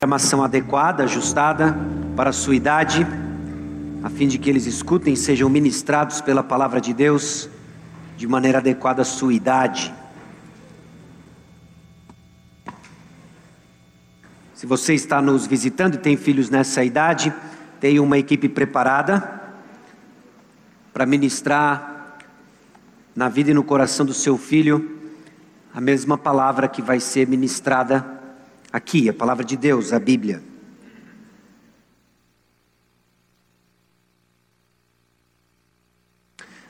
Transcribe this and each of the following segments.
programação adequada, ajustada para a sua idade, a fim de que eles escutem sejam ministrados pela palavra de Deus de maneira adequada à sua idade. Se você está nos visitando e tem filhos nessa idade, tem uma equipe preparada para ministrar na vida e no coração do seu filho a mesma palavra que vai ser ministrada Aqui, a palavra de Deus, a Bíblia.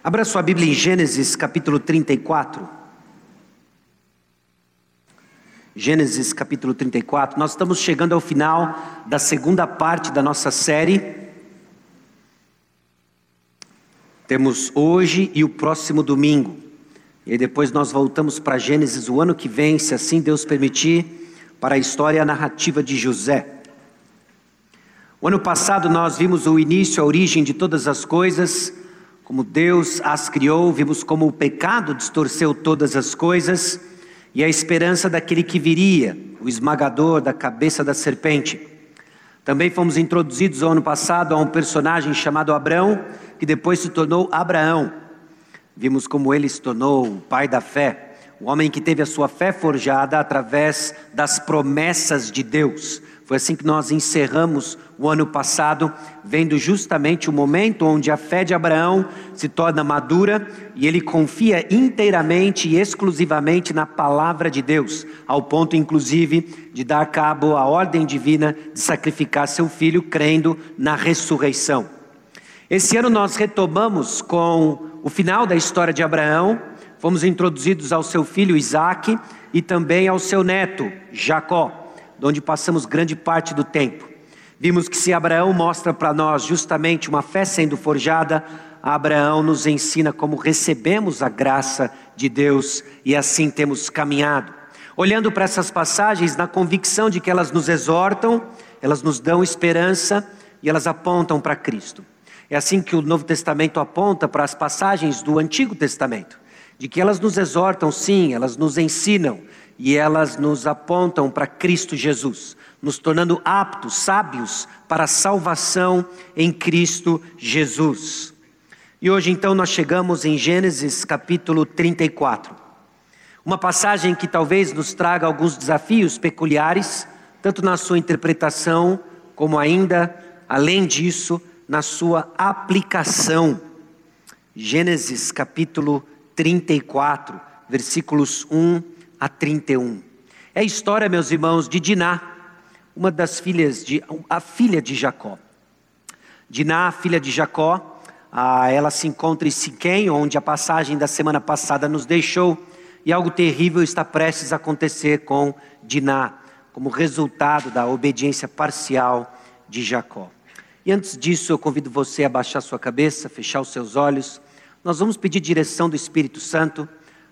Abra sua Bíblia em Gênesis capítulo 34. Gênesis capítulo 34. Nós estamos chegando ao final da segunda parte da nossa série. Temos hoje e o próximo domingo. E depois nós voltamos para Gênesis o ano que vem, se assim Deus permitir para a história narrativa de José. O ano passado nós vimos o início, a origem de todas as coisas, como Deus as criou, vimos como o pecado distorceu todas as coisas e a esperança daquele que viria, o esmagador da cabeça da serpente. Também fomos introduzidos ao ano passado a um personagem chamado Abraão, que depois se tornou Abraão. Vimos como ele se tornou o pai da fé o homem que teve a sua fé forjada através das promessas de Deus. Foi assim que nós encerramos o ano passado, vendo justamente o momento onde a fé de Abraão se torna madura e ele confia inteiramente e exclusivamente na palavra de Deus, ao ponto inclusive de dar cabo à ordem divina de sacrificar seu filho, crendo na ressurreição. Esse ano nós retomamos com o final da história de Abraão fomos introduzidos ao seu filho Isaac e também ao seu neto Jacó, onde passamos grande parte do tempo. Vimos que se Abraão mostra para nós justamente uma fé sendo forjada, Abraão nos ensina como recebemos a graça de Deus e assim temos caminhado. Olhando para essas passagens, na convicção de que elas nos exortam, elas nos dão esperança e elas apontam para Cristo. É assim que o Novo Testamento aponta para as passagens do Antigo Testamento de que elas nos exortam, sim, elas nos ensinam e elas nos apontam para Cristo Jesus, nos tornando aptos, sábios para a salvação em Cristo Jesus. E hoje então nós chegamos em Gênesis capítulo 34. Uma passagem que talvez nos traga alguns desafios peculiares, tanto na sua interpretação, como ainda, além disso, na sua aplicação. Gênesis capítulo 34, versículos 1 a 31. É a história, meus irmãos, de Diná, uma das filhas de a filha de Jacó. Diná, filha de Jacó, ela se encontra em Siquém, onde a passagem da semana passada nos deixou, e algo terrível está prestes a acontecer com Diná, como resultado da obediência parcial de Jacó. E antes disso, eu convido você a baixar sua cabeça, fechar os seus olhos nós vamos pedir direção do Espírito Santo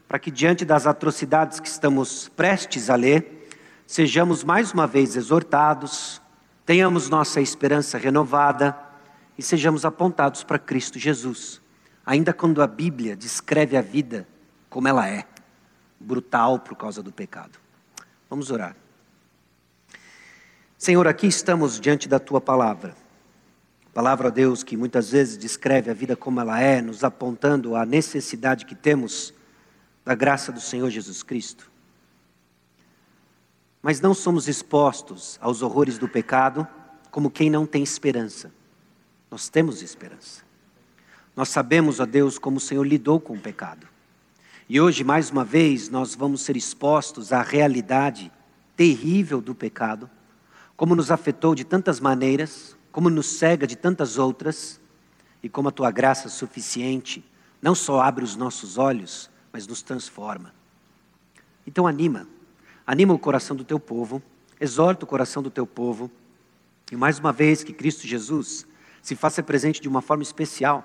para que, diante das atrocidades que estamos prestes a ler, sejamos mais uma vez exortados, tenhamos nossa esperança renovada e sejamos apontados para Cristo Jesus. Ainda quando a Bíblia descreve a vida como ela é, brutal por causa do pecado. Vamos orar. Senhor, aqui estamos diante da tua palavra. Palavra, Deus, que muitas vezes descreve a vida como ela é, nos apontando a necessidade que temos da graça do Senhor Jesus Cristo. Mas não somos expostos aos horrores do pecado como quem não tem esperança. Nós temos esperança. Nós sabemos, ó Deus, como o Senhor lidou com o pecado. E hoje, mais uma vez, nós vamos ser expostos à realidade terrível do pecado, como nos afetou de tantas maneiras, como nos cega de tantas outras, e como a tua graça suficiente não só abre os nossos olhos, mas nos transforma. Então anima, anima o coração do teu povo, exorta o coração do teu povo, e mais uma vez que Cristo Jesus se faça presente de uma forma especial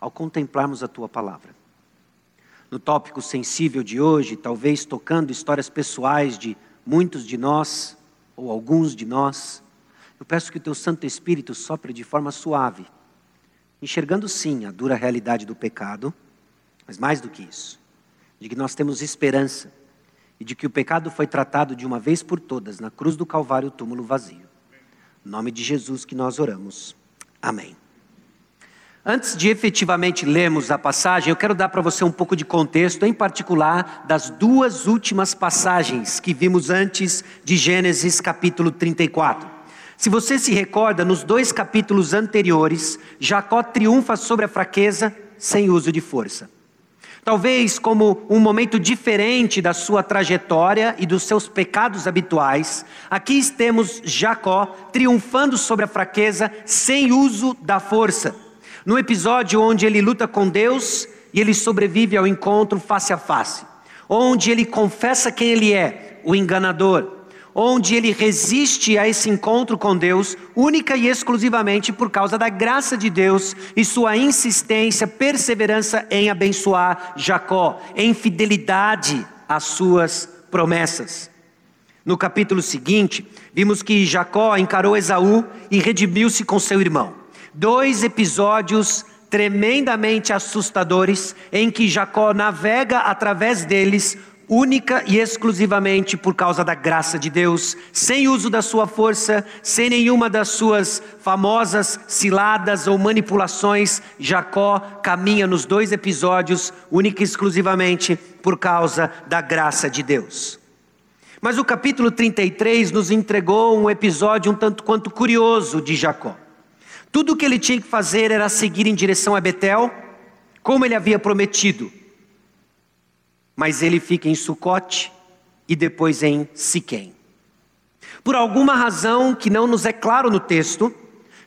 ao contemplarmos a tua palavra. No tópico sensível de hoje, talvez tocando histórias pessoais de muitos de nós, ou alguns de nós, eu peço que o teu Santo Espírito sopre de forma suave, enxergando sim a dura realidade do pecado, mas mais do que isso, de que nós temos esperança e de que o pecado foi tratado de uma vez por todas na cruz do Calvário, túmulo vazio. Em nome de Jesus que nós oramos. Amém. Antes de efetivamente lermos a passagem, eu quero dar para você um pouco de contexto, em particular das duas últimas passagens que vimos antes de Gênesis capítulo 34. Se você se recorda, nos dois capítulos anteriores, Jacó triunfa sobre a fraqueza sem uso de força. Talvez como um momento diferente da sua trajetória e dos seus pecados habituais, aqui temos Jacó triunfando sobre a fraqueza sem uso da força. No episódio onde ele luta com Deus e ele sobrevive ao encontro face a face, onde ele confessa quem ele é, o enganador, onde ele resiste a esse encontro com Deus, única e exclusivamente por causa da graça de Deus e sua insistência, perseverança em abençoar Jacó, em fidelidade às suas promessas. No capítulo seguinte, vimos que Jacó encarou Esaú e redimiu-se com seu irmão. Dois episódios tremendamente assustadores em que Jacó navega através deles única e exclusivamente por causa da graça de Deus, sem uso da sua força, sem nenhuma das suas famosas ciladas ou manipulações, Jacó caminha nos dois episódios única e exclusivamente por causa da graça de Deus. Mas o capítulo 33 nos entregou um episódio um tanto quanto curioso de Jacó. Tudo o que ele tinha que fazer era seguir em direção a Betel, como ele havia prometido mas ele fica em Sucote e depois em Siquém. Por alguma razão que não nos é claro no texto,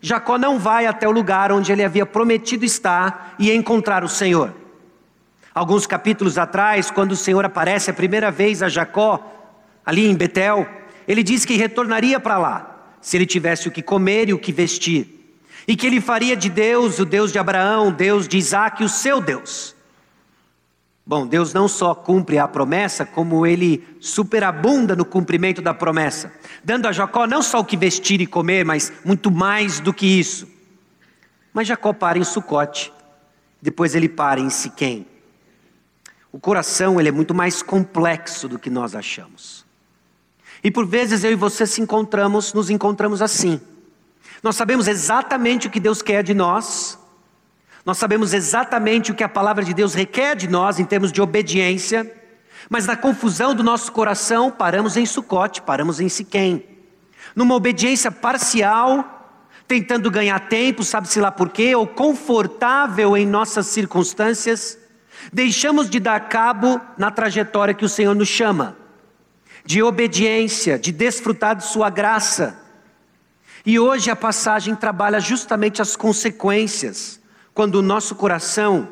Jacó não vai até o lugar onde ele havia prometido estar e encontrar o Senhor. Alguns capítulos atrás, quando o Senhor aparece a primeira vez a Jacó, ali em Betel, ele diz que retornaria para lá, se ele tivesse o que comer e o que vestir, e que ele faria de Deus, o Deus de Abraão, Deus de Isaac, o seu Deus. Bom, Deus não só cumpre a promessa, como ele superabunda no cumprimento da promessa, dando a Jacó não só o que vestir e comer, mas muito mais do que isso. Mas Jacó para em Sucote, depois ele para em Siquém. O coração ele é muito mais complexo do que nós achamos. E por vezes eu e você se encontramos, nos encontramos assim. Nós sabemos exatamente o que Deus quer de nós, nós sabemos exatamente o que a palavra de Deus requer de nós em termos de obediência, mas na confusão do nosso coração, paramos em Sucote, paramos em Siquém. Numa obediência parcial, tentando ganhar tempo, sabe-se lá por quê, ou confortável em nossas circunstâncias, deixamos de dar cabo na trajetória que o Senhor nos chama, de obediência, de desfrutar de Sua graça. E hoje a passagem trabalha justamente as consequências quando o nosso coração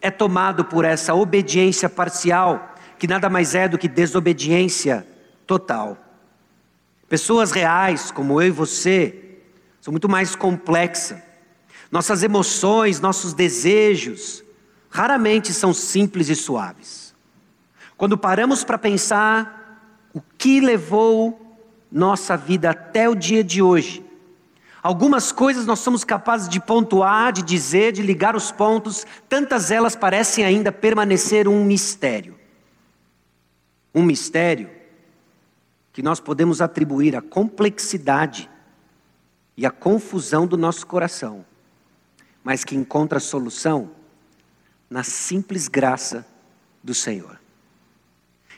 é tomado por essa obediência parcial, que nada mais é do que desobediência total. Pessoas reais, como eu e você, são muito mais complexas. Nossas emoções, nossos desejos, raramente são simples e suaves. Quando paramos para pensar o que levou nossa vida até o dia de hoje, Algumas coisas nós somos capazes de pontuar, de dizer, de ligar os pontos, tantas elas parecem ainda permanecer um mistério. Um mistério que nós podemos atribuir à complexidade e à confusão do nosso coração, mas que encontra solução na simples graça do Senhor.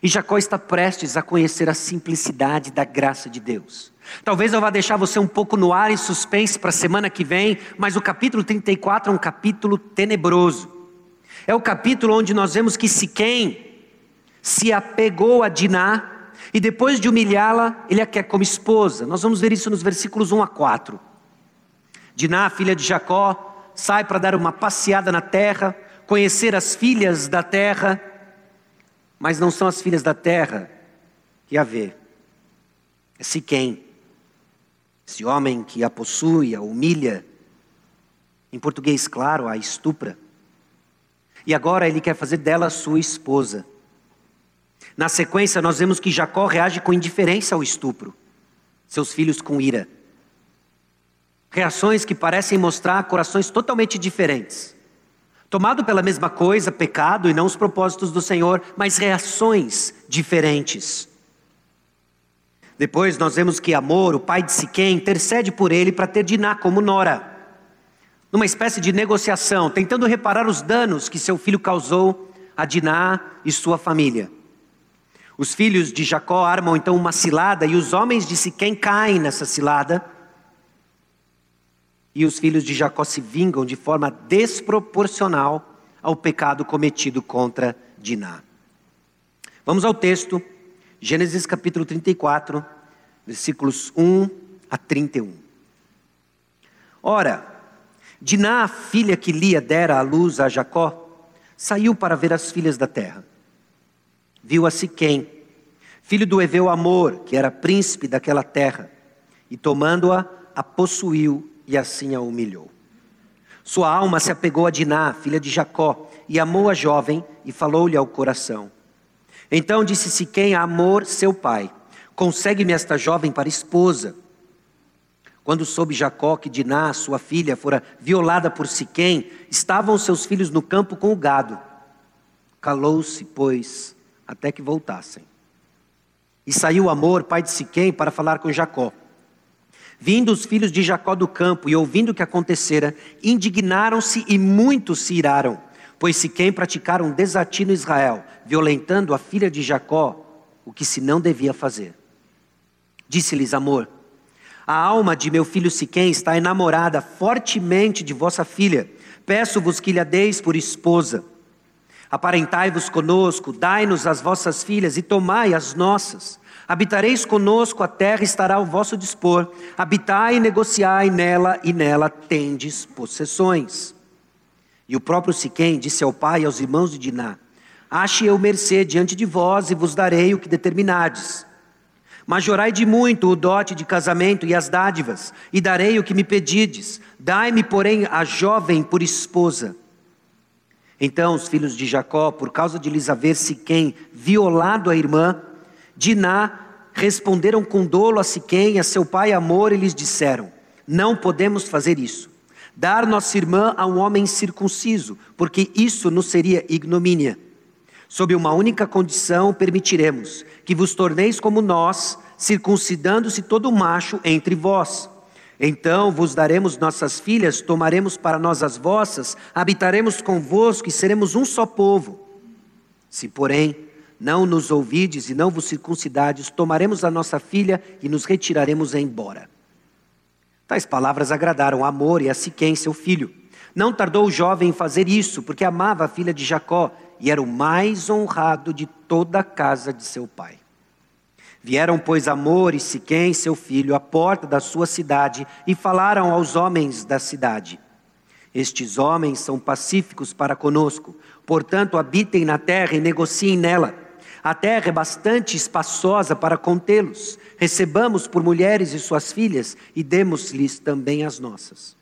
E Jacó está prestes a conhecer a simplicidade da graça de Deus. Talvez eu vá deixar você um pouco no ar e suspense para a semana que vem, mas o capítulo 34 é um capítulo tenebroso. É o capítulo onde nós vemos que Siquém se apegou a Diná e depois de humilhá-la, ele a quer como esposa. Nós vamos ver isso nos versículos 1 a 4. Diná, filha de Jacó, sai para dar uma passeada na terra, conhecer as filhas da terra mas não são as filhas da terra que a vê. É Siquém, esse homem que a possui, a humilha, em português claro, a estupra. E agora ele quer fazer dela sua esposa. Na sequência, nós vemos que Jacó reage com indiferença ao estupro, seus filhos com ira. Reações que parecem mostrar corações totalmente diferentes. Tomado pela mesma coisa, pecado e não os propósitos do Senhor, mas reações diferentes. Depois nós vemos que Amor, o pai de Siquém, intercede por ele para ter Diná como nora. Numa espécie de negociação, tentando reparar os danos que seu filho causou a Diná e sua família. Os filhos de Jacó armam então uma cilada e os homens de Siquém caem nessa cilada. E os filhos de Jacó se vingam de forma desproporcional ao pecado cometido contra Diná. Vamos ao texto, Gênesis capítulo 34, versículos 1 a 31. Ora, Diná, a filha que Lia dera à luz a Jacó, saiu para ver as filhas da terra viu a Siquém, filho do Eveu Amor, que era príncipe daquela terra, e tomando-a, a possuiu e assim a humilhou. Sua alma se apegou a Diná, filha de Jacó, e amou a jovem e falou-lhe ao coração. Então disse Siquém a Amor, seu pai: Consegue-me esta jovem para esposa. Quando soube Jacó que Diná, sua filha, fora violada por Siquém, estavam seus filhos no campo com o gado. Calou-se, pois, até que voltassem. E saiu Amor, pai de Siquém, para falar com Jacó. Vindo os filhos de Jacó do campo e ouvindo o que acontecera, indignaram-se e muitos se iraram, pois Siquém praticaram um desatino Israel, violentando a filha de Jacó, o que se não devia fazer. Disse-lhes Amor: A alma de meu filho Siquém está enamorada fortemente de vossa filha. Peço-vos que lhe deis por esposa. Aparentai-vos conosco, dai-nos as vossas filhas e tomai as nossas. Habitareis conosco, a terra estará ao vosso dispor. Habitai e negociai nela, e nela tendes possessões. E o próprio Siquém disse ao pai e aos irmãos de Diná: Ache eu mercê diante de vós e vos darei o que determinades. Majorai de muito o dote de casamento e as dádivas, e darei o que me pedides. Dai-me, porém, a jovem por esposa. Então os filhos de Jacó, por causa de lhes haver Siquém violado a irmã, Diná, responderam com dolo a Siquém, a seu pai Amor, e lhes disseram: Não podemos fazer isso. Dar nossa irmã a um homem circunciso, porque isso nos seria ignomínia. Sob uma única condição permitiremos que vos torneis como nós, circuncidando-se todo macho entre vós. Então vos daremos nossas filhas, tomaremos para nós as vossas, habitaremos convosco e seremos um só povo. Se, porém, não nos ouvides e não vos circuncidades, tomaremos a nossa filha e nos retiraremos embora. Tais palavras agradaram a Amor e a Siquém, seu filho. Não tardou o jovem em fazer isso, porque amava a filha de Jacó e era o mais honrado de toda a casa de seu pai. Vieram, pois, Amor e Siquém, seu filho, à porta da sua cidade e falaram aos homens da cidade: Estes homens são pacíficos para conosco, portanto, habitem na terra e negociem nela. A terra é bastante espaçosa para contê-los. Recebamos por mulheres e suas filhas e demos-lhes também as nossas.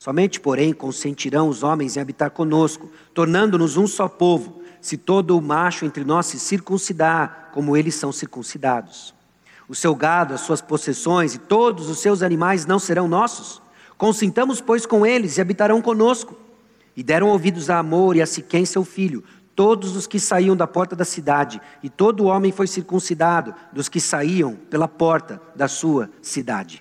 Somente, porém, consentirão os homens em habitar conosco, tornando-nos um só povo se todo o macho entre nós se circuncidar, como eles são circuncidados. O seu gado, as suas possessões e todos os seus animais não serão nossos? Consintamos, pois, com eles e habitarão conosco. E deram ouvidos a Amor e a Siquém, seu filho, todos os que saíam da porta da cidade, e todo homem foi circuncidado dos que saíam pela porta da sua cidade.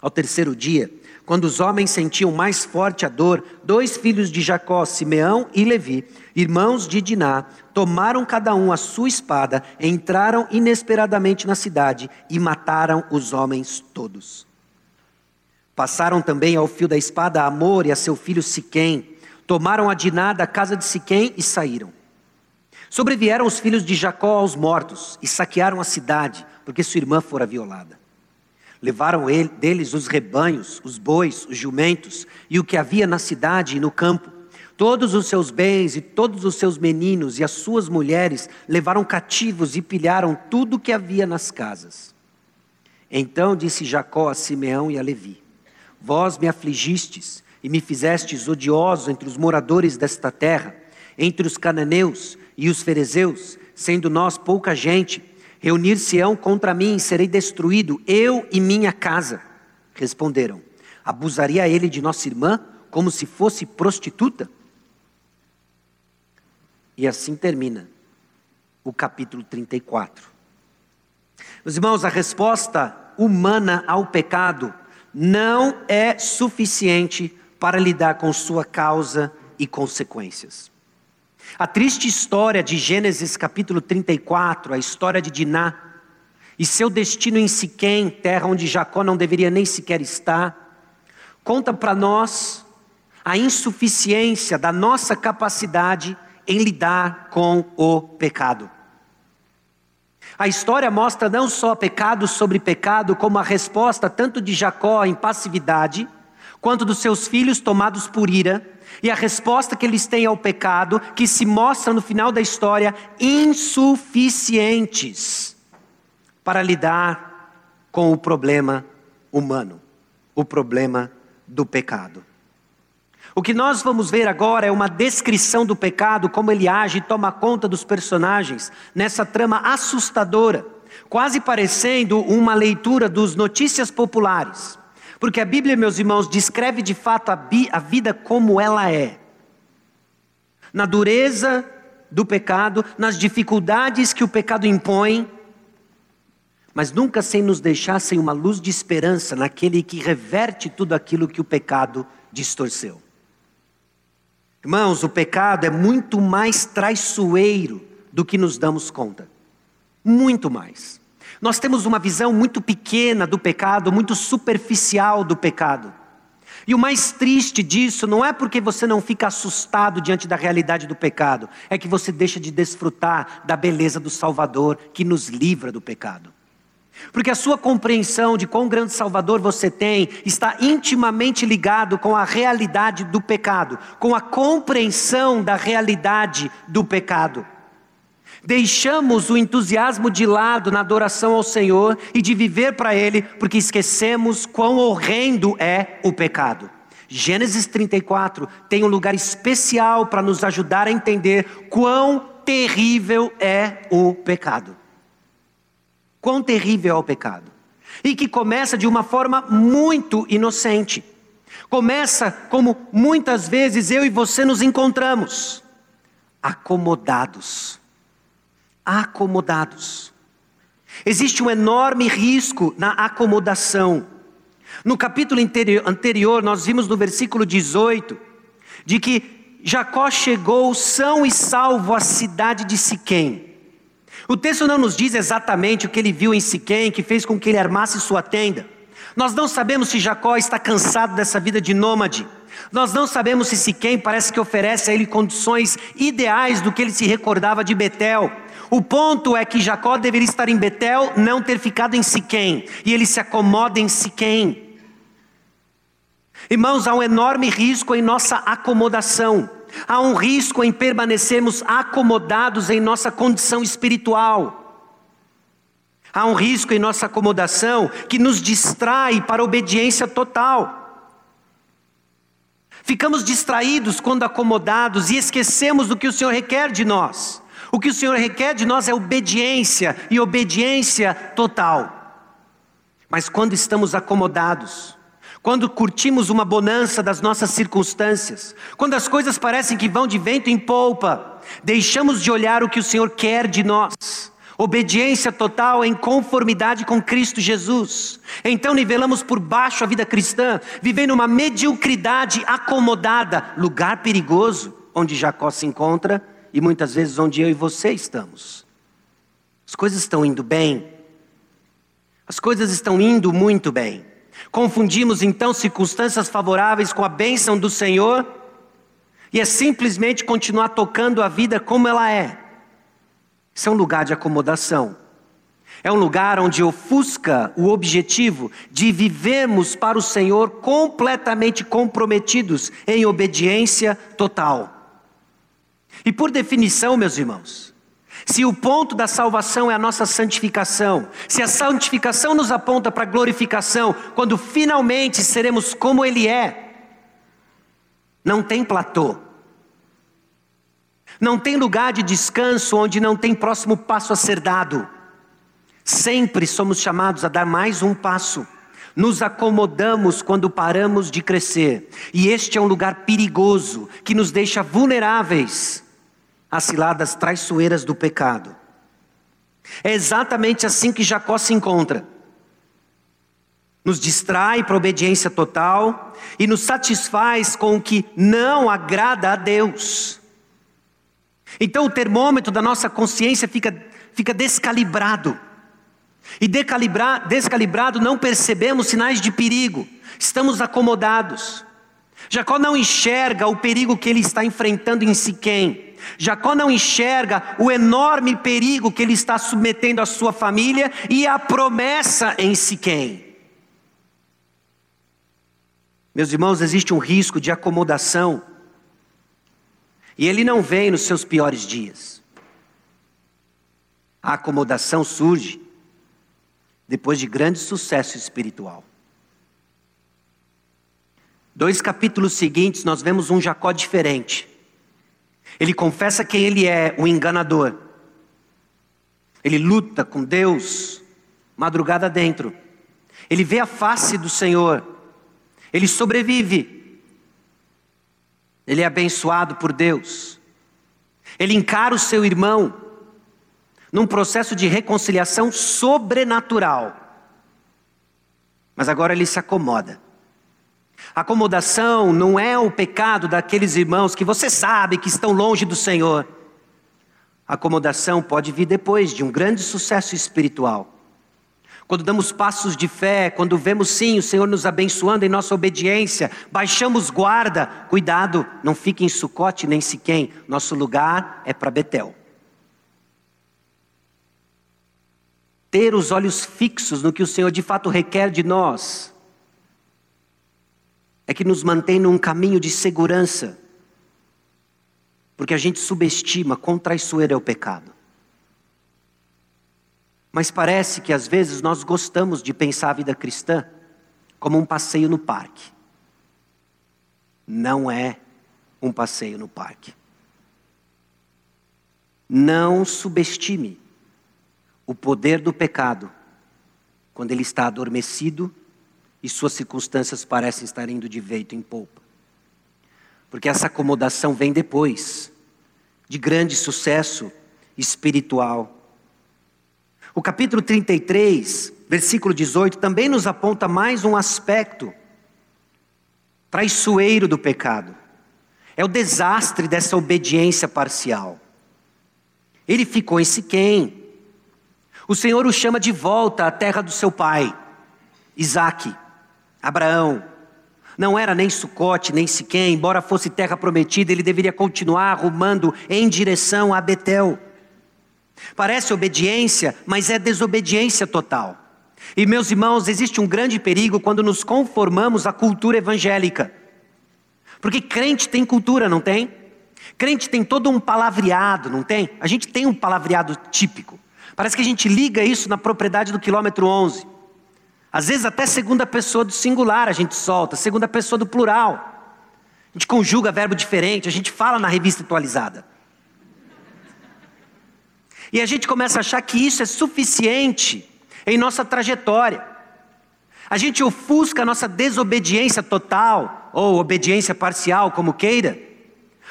Ao terceiro dia, quando os homens sentiam mais forte a dor, dois filhos de Jacó, Simeão e Levi, irmãos de Diná, tomaram cada um a sua espada, entraram inesperadamente na cidade e mataram os homens todos. Passaram também ao fio da espada a Amor e a seu filho Siquém, tomaram a Diná da casa de Siquém e saíram. Sobrevieram os filhos de Jacó aos mortos e saquearam a cidade, porque sua irmã fora violada. Levaram ele, deles os rebanhos, os bois, os jumentos e o que havia na cidade e no campo. Todos os seus bens e todos os seus meninos e as suas mulheres levaram cativos e pilharam tudo o que havia nas casas. Então disse Jacó a Simeão e a Levi: Vós me afligistes e me fizestes odioso entre os moradores desta terra, entre os cananeus e os ferezeus, sendo nós pouca gente Reunir-se-ão contra mim, serei destruído, eu e minha casa. Responderam: Abusaria ele de nossa irmã? como se fosse prostituta? E assim termina o capítulo 34. Meus irmãos, a resposta humana ao pecado não é suficiente para lidar com sua causa e consequências. A triste história de Gênesis capítulo 34, a história de Diná, e seu destino em Siquém, terra onde Jacó não deveria nem sequer estar, conta para nós a insuficiência da nossa capacidade em lidar com o pecado. A história mostra não só pecado sobre pecado, como a resposta tanto de Jacó em passividade, quanto dos seus filhos tomados por ira, e a resposta que eles têm ao pecado, que se mostra no final da história insuficientes para lidar com o problema humano, o problema do pecado. O que nós vamos ver agora é uma descrição do pecado, como ele age e toma conta dos personagens, nessa trama assustadora, quase parecendo uma leitura dos notícias populares. Porque a Bíblia, meus irmãos, descreve de fato a, a vida como ela é. Na dureza do pecado, nas dificuldades que o pecado impõe, mas nunca sem nos deixar sem uma luz de esperança naquele que reverte tudo aquilo que o pecado distorceu. Irmãos, o pecado é muito mais traiçoeiro do que nos damos conta. Muito mais. Nós temos uma visão muito pequena do pecado, muito superficial do pecado. E o mais triste disso não é porque você não fica assustado diante da realidade do pecado, é que você deixa de desfrutar da beleza do Salvador que nos livra do pecado. Porque a sua compreensão de quão grande Salvador você tem está intimamente ligado com a realidade do pecado, com a compreensão da realidade do pecado. Deixamos o entusiasmo de lado na adoração ao Senhor e de viver para Ele, porque esquecemos quão horrendo é o pecado. Gênesis 34 tem um lugar especial para nos ajudar a entender quão terrível é o pecado. Quão terrível é o pecado. E que começa de uma forma muito inocente. Começa como muitas vezes eu e você nos encontramos acomodados. Acomodados. Existe um enorme risco na acomodação. No capítulo anterior, nós vimos no versículo 18, de que Jacó chegou são e salvo à cidade de Siquém. O texto não nos diz exatamente o que ele viu em Siquém, que fez com que ele armasse sua tenda. Nós não sabemos se Jacó está cansado dessa vida de nômade. Nós não sabemos se Siquém parece que oferece a ele condições ideais do que ele se recordava de Betel. O ponto é que Jacó deveria estar em Betel, não ter ficado em Siquém, e ele se acomoda em Siquém. Irmãos, há um enorme risco em nossa acomodação. Há um risco em permanecermos acomodados em nossa condição espiritual. Há um risco em nossa acomodação que nos distrai para a obediência total. Ficamos distraídos quando acomodados e esquecemos do que o Senhor requer de nós. O que o Senhor requer de nós é obediência e obediência total. Mas quando estamos acomodados, quando curtimos uma bonança das nossas circunstâncias, quando as coisas parecem que vão de vento em polpa, deixamos de olhar o que o Senhor quer de nós. Obediência total em conformidade com Cristo Jesus. Então nivelamos por baixo a vida cristã, vivendo uma mediocridade acomodada, lugar perigoso onde Jacó se encontra e muitas vezes onde eu e você estamos. As coisas estão indo bem, as coisas estão indo muito bem. Confundimos então circunstâncias favoráveis com a bênção do Senhor e é simplesmente continuar tocando a vida como ela é. Isso é um lugar de acomodação. É um lugar onde ofusca o objetivo de vivermos para o Senhor completamente comprometidos em obediência total. E por definição, meus irmãos, se o ponto da salvação é a nossa santificação, se a santificação nos aponta para a glorificação, quando finalmente seremos como Ele é, não tem platô, não tem lugar de descanso onde não tem próximo passo a ser dado. Sempre somos chamados a dar mais um passo. Nos acomodamos quando paramos de crescer, e este é um lugar perigoso que nos deixa vulneráveis às ciladas traiçoeiras do pecado. É exatamente assim que Jacó se encontra. Nos distrai para a obediência total e nos satisfaz com o que não agrada a Deus. Então o termômetro da nossa consciência fica, fica descalibrado. E descalibrado não percebemos sinais de perigo, estamos acomodados. Jacó não enxerga o perigo que ele está enfrentando em Siquém. Jacó não enxerga o enorme perigo que ele está submetendo à sua família e a promessa em Siquém. Meus irmãos, existe um risco de acomodação. E ele não vem nos seus piores dias. A acomodação surge depois de grande sucesso espiritual. Dois capítulos seguintes, nós vemos um Jacó diferente. Ele confessa quem ele é, o enganador. Ele luta com Deus, madrugada dentro. Ele vê a face do Senhor. Ele sobrevive. Ele é abençoado por Deus. Ele encara o seu irmão num processo de reconciliação sobrenatural. Mas agora ele se acomoda. Acomodação não é o pecado daqueles irmãos que você sabe que estão longe do Senhor. Acomodação pode vir depois de um grande sucesso espiritual. Quando damos passos de fé, quando vemos sim o Senhor nos abençoando em nossa obediência, baixamos guarda, cuidado, não fique em Sucote nem Siquém, nosso lugar é para Betel. ter os olhos fixos no que o Senhor de fato requer de nós, é que nos mantém num caminho de segurança, porque a gente subestima quão traiçoeiro é o pecado. Mas parece que às vezes nós gostamos de pensar a vida cristã como um passeio no parque. Não é um passeio no parque. Não subestime o poder do pecado quando ele está adormecido e suas circunstâncias parecem estar indo de veito em polpa. Porque essa acomodação vem depois de grande sucesso espiritual. O capítulo 33, versículo 18, também nos aponta mais um aspecto traiçoeiro do pecado. É o desastre dessa obediência parcial. Ele ficou em Siquém, o Senhor o chama de volta à terra do seu pai, Isaac, Abraão. Não era nem Sucote, nem Siquém, embora fosse terra prometida, ele deveria continuar rumando em direção a Betel. Parece obediência, mas é desobediência total. E meus irmãos, existe um grande perigo quando nos conformamos à cultura evangélica. Porque crente tem cultura, não tem? Crente tem todo um palavreado, não tem? A gente tem um palavreado típico. Parece que a gente liga isso na propriedade do quilômetro 11. Às vezes até segunda pessoa do singular a gente solta, segunda pessoa do plural. A gente conjuga verbo diferente, a gente fala na revista atualizada. E a gente começa a achar que isso é suficiente em nossa trajetória. A gente ofusca a nossa desobediência total, ou obediência parcial, como queira,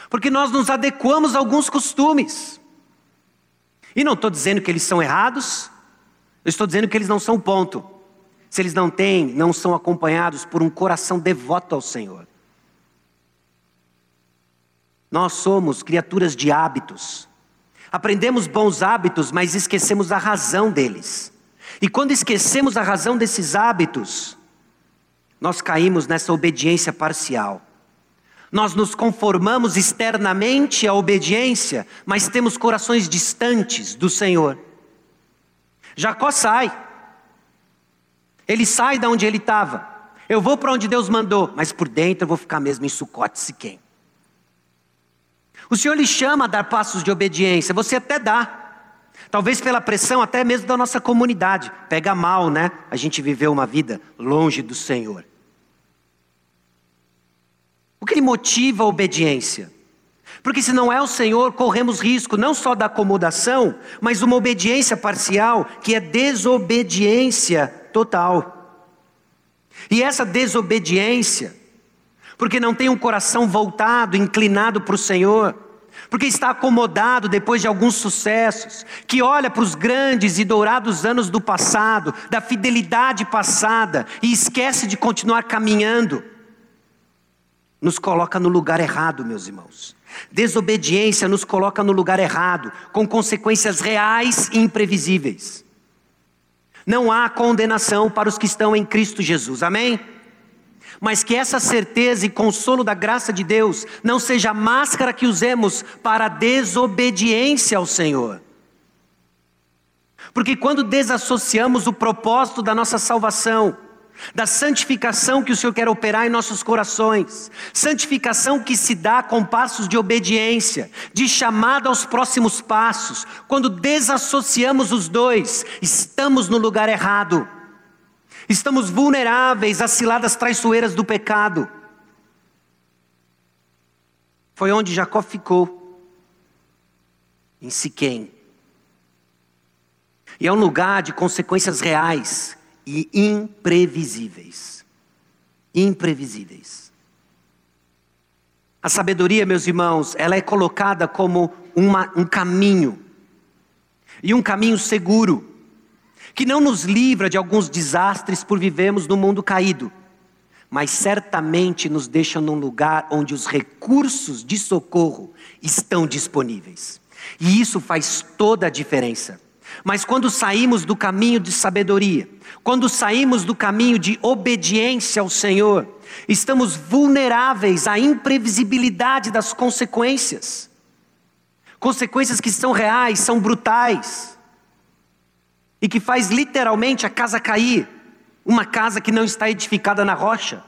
porque nós nos adequamos a alguns costumes. E não estou dizendo que eles são errados, eu estou dizendo que eles não são ponto. Se eles não têm, não são acompanhados por um coração devoto ao Senhor. Nós somos criaturas de hábitos. Aprendemos bons hábitos, mas esquecemos a razão deles. E quando esquecemos a razão desses hábitos, nós caímos nessa obediência parcial. Nós nos conformamos externamente à obediência, mas temos corações distantes do Senhor. Jacó sai. Ele sai da onde ele estava. Eu vou para onde Deus mandou, mas por dentro eu vou ficar mesmo em Sucote Siquém. O Senhor lhe chama a dar passos de obediência, você até dá. Talvez pela pressão até mesmo da nossa comunidade. Pega mal, né? A gente viveu uma vida longe do Senhor. O que lhe motiva a obediência? Porque se não é o Senhor, corremos risco não só da acomodação, mas uma obediência parcial, que é desobediência total. E essa desobediência, porque não tem um coração voltado, inclinado para o Senhor, porque está acomodado depois de alguns sucessos, que olha para os grandes e dourados anos do passado, da fidelidade passada, e esquece de continuar caminhando, nos coloca no lugar errado, meus irmãos. Desobediência nos coloca no lugar errado, com consequências reais e imprevisíveis. Não há condenação para os que estão em Cristo Jesus, amém? Mas que essa certeza e consolo da graça de Deus não seja a máscara que usemos para a desobediência ao Senhor. Porque quando desassociamos o propósito da nossa salvação, da santificação que o Senhor quer operar em nossos corações, santificação que se dá com passos de obediência, de chamada aos próximos passos. Quando desassociamos os dois, estamos no lugar errado, estamos vulneráveis às ciladas traiçoeiras do pecado. Foi onde Jacó ficou, em Siquém. E é um lugar de consequências reais e imprevisíveis. Imprevisíveis. A sabedoria, meus irmãos, ela é colocada como uma, um caminho, e um caminho seguro, que não nos livra de alguns desastres por vivemos no mundo caído, mas certamente nos deixa num lugar onde os recursos de socorro estão disponíveis. E isso faz toda a diferença. Mas quando saímos do caminho de sabedoria, quando saímos do caminho de obediência ao Senhor, estamos vulneráveis à imprevisibilidade das consequências. Consequências que são reais, são brutais. E que faz literalmente a casa cair. Uma casa que não está edificada na rocha,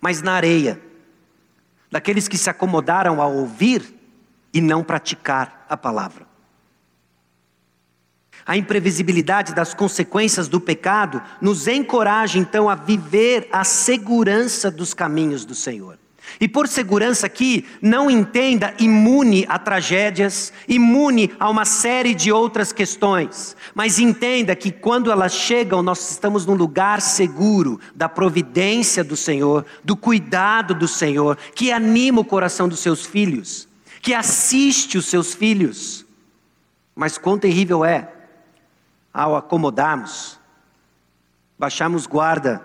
mas na areia. Daqueles que se acomodaram a ouvir e não praticar a palavra. A imprevisibilidade das consequências do pecado nos encoraja então a viver a segurança dos caminhos do Senhor. E por segurança aqui, não entenda imune a tragédias, imune a uma série de outras questões, mas entenda que quando elas chegam, nós estamos num lugar seguro da providência do Senhor, do cuidado do Senhor, que anima o coração dos seus filhos, que assiste os seus filhos. Mas quão terrível é ao acomodarmos, baixarmos guarda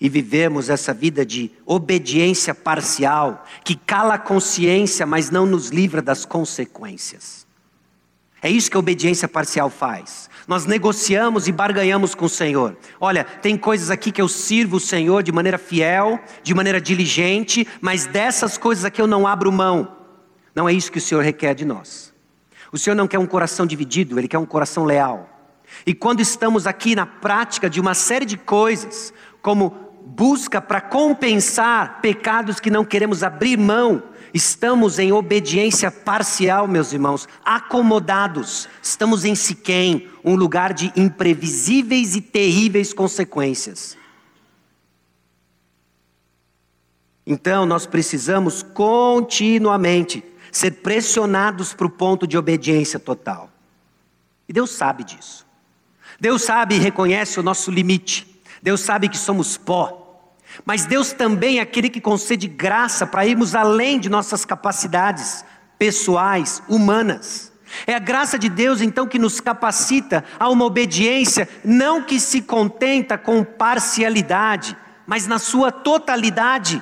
e vivemos essa vida de obediência parcial, que cala a consciência, mas não nos livra das consequências. É isso que a obediência parcial faz. Nós negociamos e barganhamos com o Senhor. Olha, tem coisas aqui que eu sirvo o Senhor de maneira fiel, de maneira diligente, mas dessas coisas aqui eu não abro mão. Não é isso que o Senhor requer de nós. O Senhor não quer um coração dividido, Ele quer um coração leal. E quando estamos aqui na prática de uma série de coisas, como busca para compensar pecados que não queremos abrir mão, estamos em obediência parcial, meus irmãos, acomodados, estamos em Siquém, um lugar de imprevisíveis e terríveis consequências. Então, nós precisamos continuamente ser pressionados para o ponto de obediência total. E Deus sabe disso. Deus sabe e reconhece o nosso limite. Deus sabe que somos pó. Mas Deus também é aquele que concede graça para irmos além de nossas capacidades pessoais, humanas. É a graça de Deus então que nos capacita a uma obediência não que se contenta com parcialidade, mas na sua totalidade.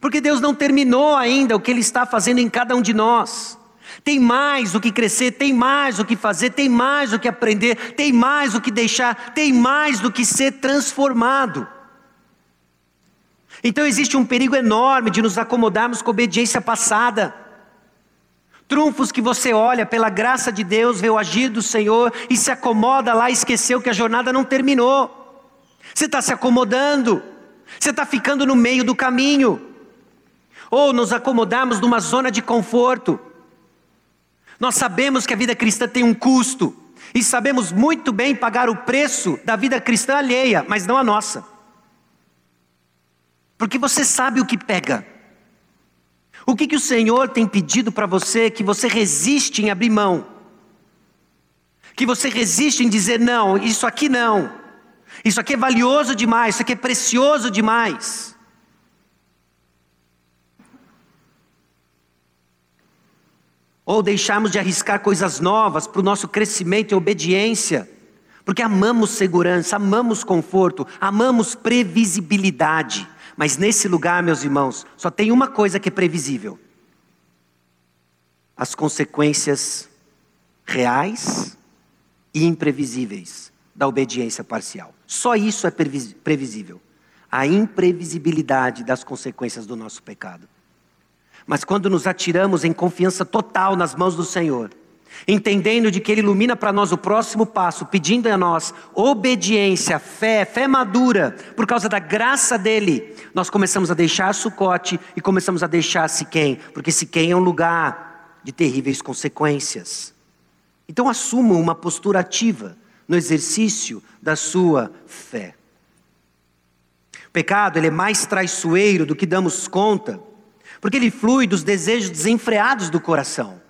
Porque Deus não terminou ainda o que Ele está fazendo em cada um de nós. Tem mais o que crescer, tem mais o que fazer, tem mais o que aprender, tem mais o que deixar, tem mais do que ser transformado. Então existe um perigo enorme de nos acomodarmos com obediência passada. Trunfos que você olha pela graça de Deus, vê o agir do Senhor e se acomoda lá e esqueceu que a jornada não terminou. Você está se acomodando, você está ficando no meio do caminho. Ou nos acomodamos numa zona de conforto. Nós sabemos que a vida cristã tem um custo e sabemos muito bem pagar o preço da vida cristã alheia, mas não a nossa. Porque você sabe o que pega. O que, que o Senhor tem pedido para você que você resiste em abrir mão? Que você resiste em dizer não, isso aqui não. Isso aqui é valioso demais, isso aqui é precioso demais. Ou deixarmos de arriscar coisas novas para o nosso crescimento e obediência, porque amamos segurança, amamos conforto, amamos previsibilidade. Mas nesse lugar, meus irmãos, só tem uma coisa que é previsível: as consequências reais e imprevisíveis da obediência parcial. Só isso é previsível. A imprevisibilidade das consequências do nosso pecado. Mas quando nos atiramos em confiança total nas mãos do Senhor, entendendo de que Ele ilumina para nós o próximo passo, pedindo a nós obediência, fé, fé madura, por causa da graça dEle, nós começamos a deixar Sucote e começamos a deixar Siquém, porque Siquém é um lugar de terríveis consequências. Então assuma uma postura ativa no exercício da sua fé. O pecado ele é mais traiçoeiro do que damos conta, porque ele flui dos desejos desenfreados do coração.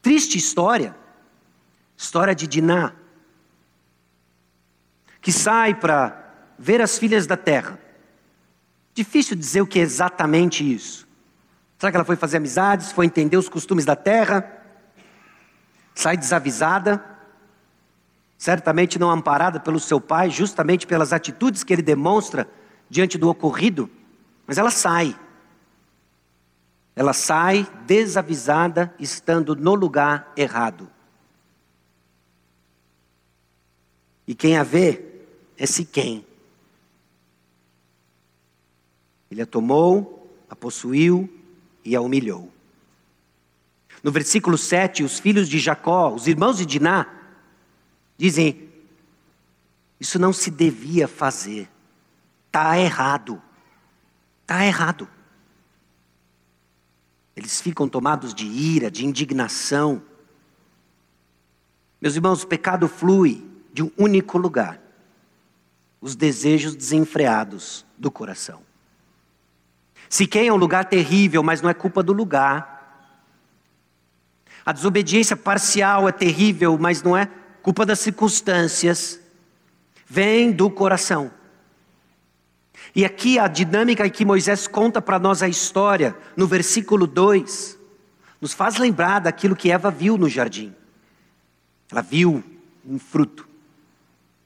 Triste história, história de Diná, que sai para ver as filhas da terra. Difícil dizer o que é exatamente isso. Será que ela foi fazer amizades, foi entender os costumes da terra? Sai desavisada, certamente não amparada pelo seu pai, justamente pelas atitudes que ele demonstra diante do ocorrido, mas ela sai. Ela sai desavisada, estando no lugar errado. E quem a vê é Siquém. Ele a tomou, a possuiu e a humilhou. No versículo 7, os filhos de Jacó, os irmãos de Diná, dizem: Isso não se devia fazer, está errado, está errado. Eles ficam tomados de ira, de indignação. Meus irmãos, o pecado flui de um único lugar: os desejos desenfreados do coração. Se quem é um lugar terrível, mas não é culpa do lugar. A desobediência parcial é terrível, mas não é culpa das circunstâncias. Vem do coração. E aqui a dinâmica que Moisés conta para nós a história, no versículo 2, nos faz lembrar daquilo que Eva viu no jardim. Ela viu um fruto,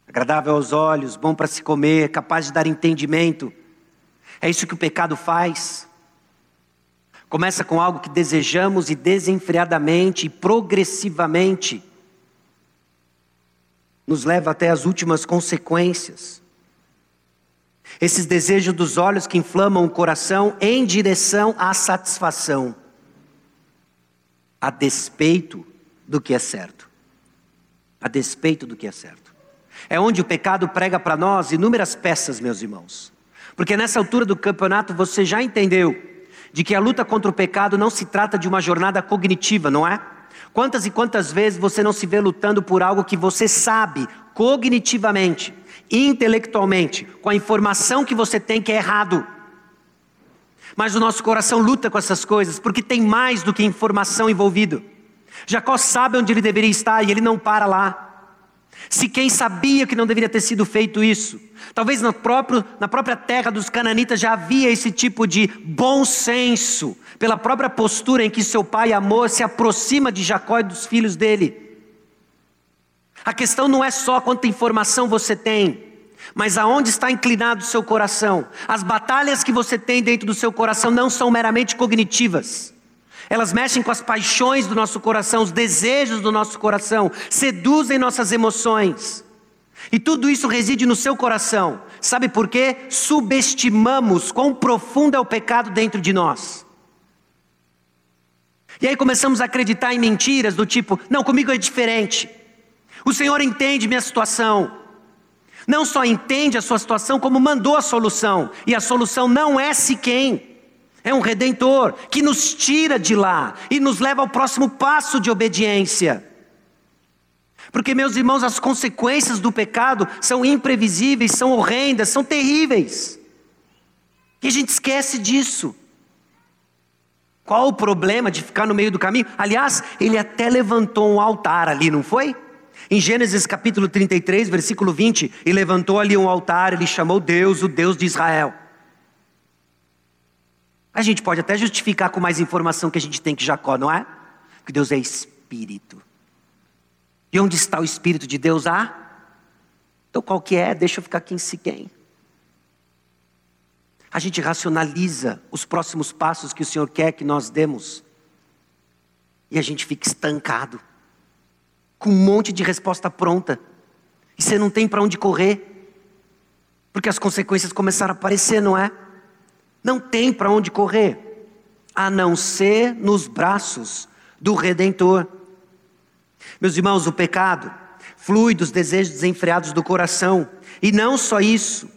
agradável aos olhos, bom para se comer, capaz de dar entendimento. É isso que o pecado faz. Começa com algo que desejamos e desenfreadamente e progressivamente nos leva até as últimas consequências. Esses desejos dos olhos que inflamam o coração em direção à satisfação, a despeito do que é certo. A despeito do que é certo. É onde o pecado prega para nós inúmeras peças, meus irmãos. Porque nessa altura do campeonato você já entendeu de que a luta contra o pecado não se trata de uma jornada cognitiva, não é? Quantas e quantas vezes você não se vê lutando por algo que você sabe cognitivamente intelectualmente, com a informação que você tem que é errado. Mas o nosso coração luta com essas coisas, porque tem mais do que informação envolvido. Jacó sabe onde ele deveria estar e ele não para lá. Se quem sabia que não deveria ter sido feito isso, talvez no próprio, na própria terra dos cananitas já havia esse tipo de bom senso, pela própria postura em que seu pai amor se aproxima de Jacó e dos filhos dele. A questão não é só quanta informação você tem, mas aonde está inclinado o seu coração. As batalhas que você tem dentro do seu coração não são meramente cognitivas. Elas mexem com as paixões do nosso coração, os desejos do nosso coração, seduzem nossas emoções. E tudo isso reside no seu coração. Sabe por quê? Subestimamos quão profundo é o pecado dentro de nós. E aí começamos a acreditar em mentiras do tipo: não, comigo é diferente. O Senhor entende minha situação. Não só entende a sua situação, como mandou a solução. E a solução não é se quem. É um redentor que nos tira de lá e nos leva ao próximo passo de obediência. Porque, meus irmãos, as consequências do pecado são imprevisíveis, são horrendas, são terríveis. E a gente esquece disso. Qual o problema de ficar no meio do caminho? Aliás, ele até levantou um altar ali, não foi? Em Gênesis capítulo 33, versículo 20, e levantou ali um altar, ele chamou Deus, o Deus de Israel. A gente pode até justificar com mais informação que a gente tem que Jacó, não é? Que Deus é espírito. E onde está o espírito de Deus? Ah, então qual que é? Deixa eu ficar aqui em Siquém. A gente racionaliza os próximos passos que o Senhor quer que nós demos. E a gente fica estancado com um monte de resposta pronta. E você não tem para onde correr, porque as consequências começaram a aparecer, não é? Não tem para onde correr, a não ser nos braços do Redentor. Meus irmãos, o pecado flui dos desejos desenfreados do coração, e não só isso.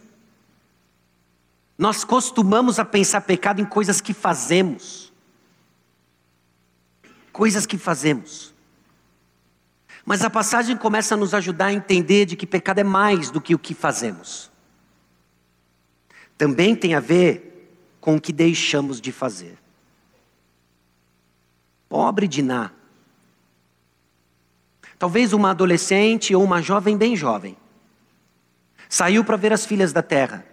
Nós costumamos a pensar pecado em coisas que fazemos. Coisas que fazemos. Mas a passagem começa a nos ajudar a entender de que pecado é mais do que o que fazemos. Também tem a ver com o que deixamos de fazer. Pobre Diná. Talvez uma adolescente ou uma jovem bem jovem. Saiu para ver as filhas da terra.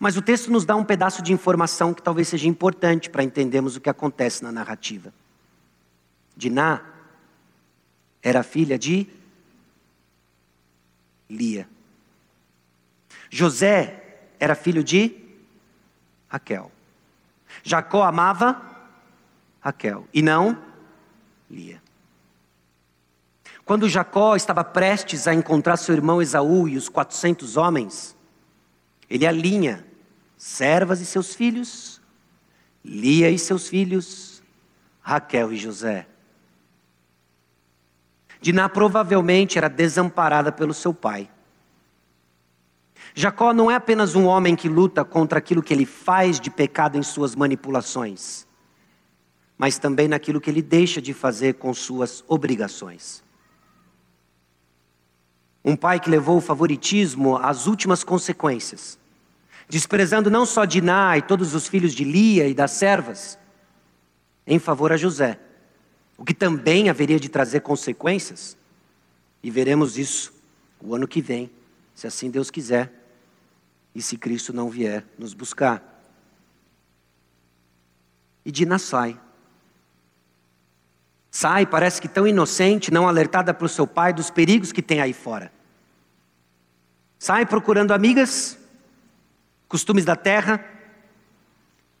Mas o texto nos dá um pedaço de informação que talvez seja importante para entendermos o que acontece na narrativa. Diná era filha de Lia. José era filho de Raquel. Jacó amava Raquel e não Lia. Quando Jacó estava prestes a encontrar seu irmão Esaú e os 400 homens, ele alinha servas e seus filhos, Lia e seus filhos, Raquel e José. Diná provavelmente era desamparada pelo seu pai. Jacó não é apenas um homem que luta contra aquilo que ele faz de pecado em suas manipulações, mas também naquilo que ele deixa de fazer com suas obrigações. Um pai que levou o favoritismo às últimas consequências, desprezando não só Diná e todos os filhos de Lia e das servas, em favor a José o que também haveria de trazer consequências, e veremos isso o ano que vem, se assim Deus quiser, e se Cristo não vier nos buscar. E Dina sai. Sai, parece que tão inocente, não alertada pelo seu pai dos perigos que tem aí fora. Sai procurando amigas, costumes da terra,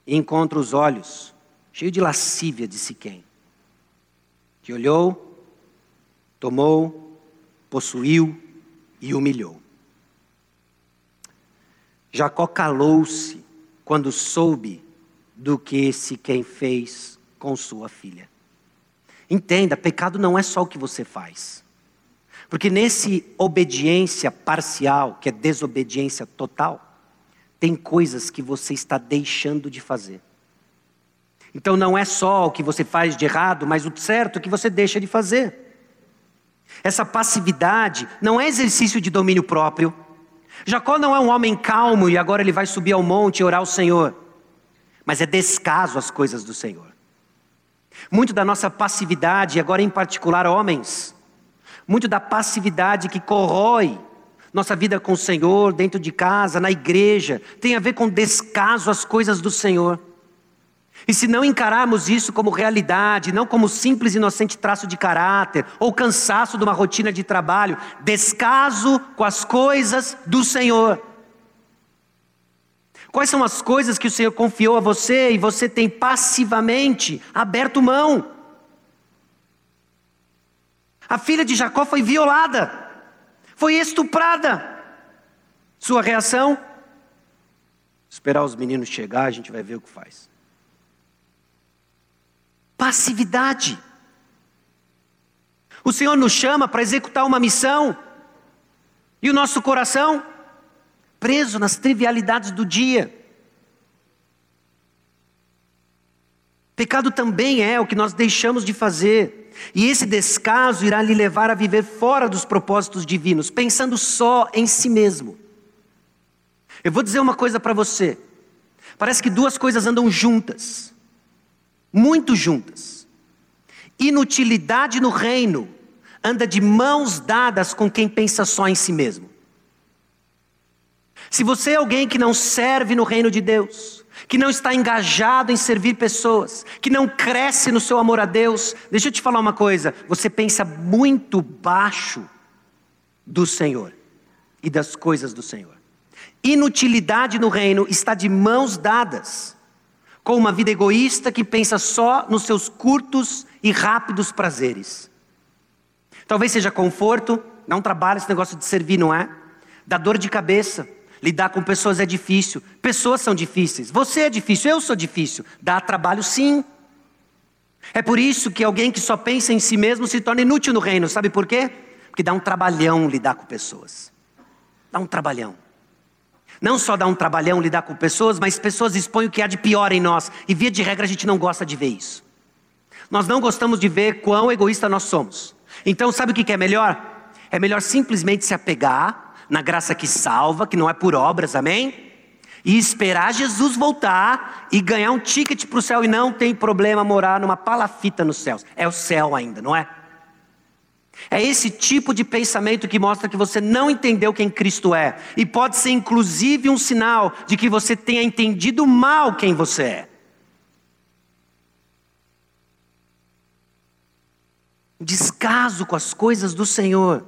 e encontra os olhos cheios de lascívia de Siquém que olhou, tomou, possuiu e humilhou. Jacó calou-se quando soube do que esse quem fez com sua filha. Entenda, pecado não é só o que você faz. Porque nesse obediência parcial, que é desobediência total, tem coisas que você está deixando de fazer. Então não é só o que você faz de errado, mas o certo que você deixa de fazer. Essa passividade não é exercício de domínio próprio. Jacó não é um homem calmo e agora ele vai subir ao monte e orar ao Senhor, mas é descaso às coisas do Senhor. Muito da nossa passividade, agora em particular homens, muito da passividade que corrói nossa vida com o Senhor, dentro de casa, na igreja, tem a ver com descaso às coisas do Senhor. E se não encararmos isso como realidade, não como simples inocente traço de caráter, ou cansaço de uma rotina de trabalho, descaso com as coisas do Senhor. Quais são as coisas que o Senhor confiou a você e você tem passivamente aberto mão? A filha de Jacó foi violada, foi estuprada. Sua reação? Esperar os meninos chegar, a gente vai ver o que faz passividade. O Senhor nos chama para executar uma missão, e o nosso coração preso nas trivialidades do dia. Pecado também é o que nós deixamos de fazer, e esse descaso irá lhe levar a viver fora dos propósitos divinos, pensando só em si mesmo. Eu vou dizer uma coisa para você: parece que duas coisas andam juntas muito juntas. Inutilidade no reino anda de mãos dadas com quem pensa só em si mesmo. Se você é alguém que não serve no reino de Deus, que não está engajado em servir pessoas, que não cresce no seu amor a Deus, deixa eu te falar uma coisa: você pensa muito baixo do Senhor e das coisas do Senhor. Inutilidade no reino está de mãos dadas com uma vida egoísta que pensa só nos seus curtos e rápidos prazeres. Talvez seja conforto, dá um trabalho esse negócio de servir, não é? Dá dor de cabeça. Lidar com pessoas é difícil. Pessoas são difíceis. Você é difícil, eu sou difícil. Dá trabalho sim. É por isso que alguém que só pensa em si mesmo se torna inútil no reino. Sabe por quê? Porque dá um trabalhão lidar com pessoas. Dá um trabalhão. Não só dá um trabalhão lidar com pessoas, mas pessoas expõem o que há de pior em nós. E via de regra a gente não gosta de ver isso. Nós não gostamos de ver quão egoísta nós somos. Então, sabe o que é melhor? É melhor simplesmente se apegar na graça que salva, que não é por obras, amém? E esperar Jesus voltar e ganhar um ticket para o céu e não tem problema morar numa palafita nos céus. É o céu ainda, não é? É esse tipo de pensamento que mostra que você não entendeu quem Cristo é. E pode ser inclusive um sinal de que você tenha entendido mal quem você é. descaso com as coisas do Senhor.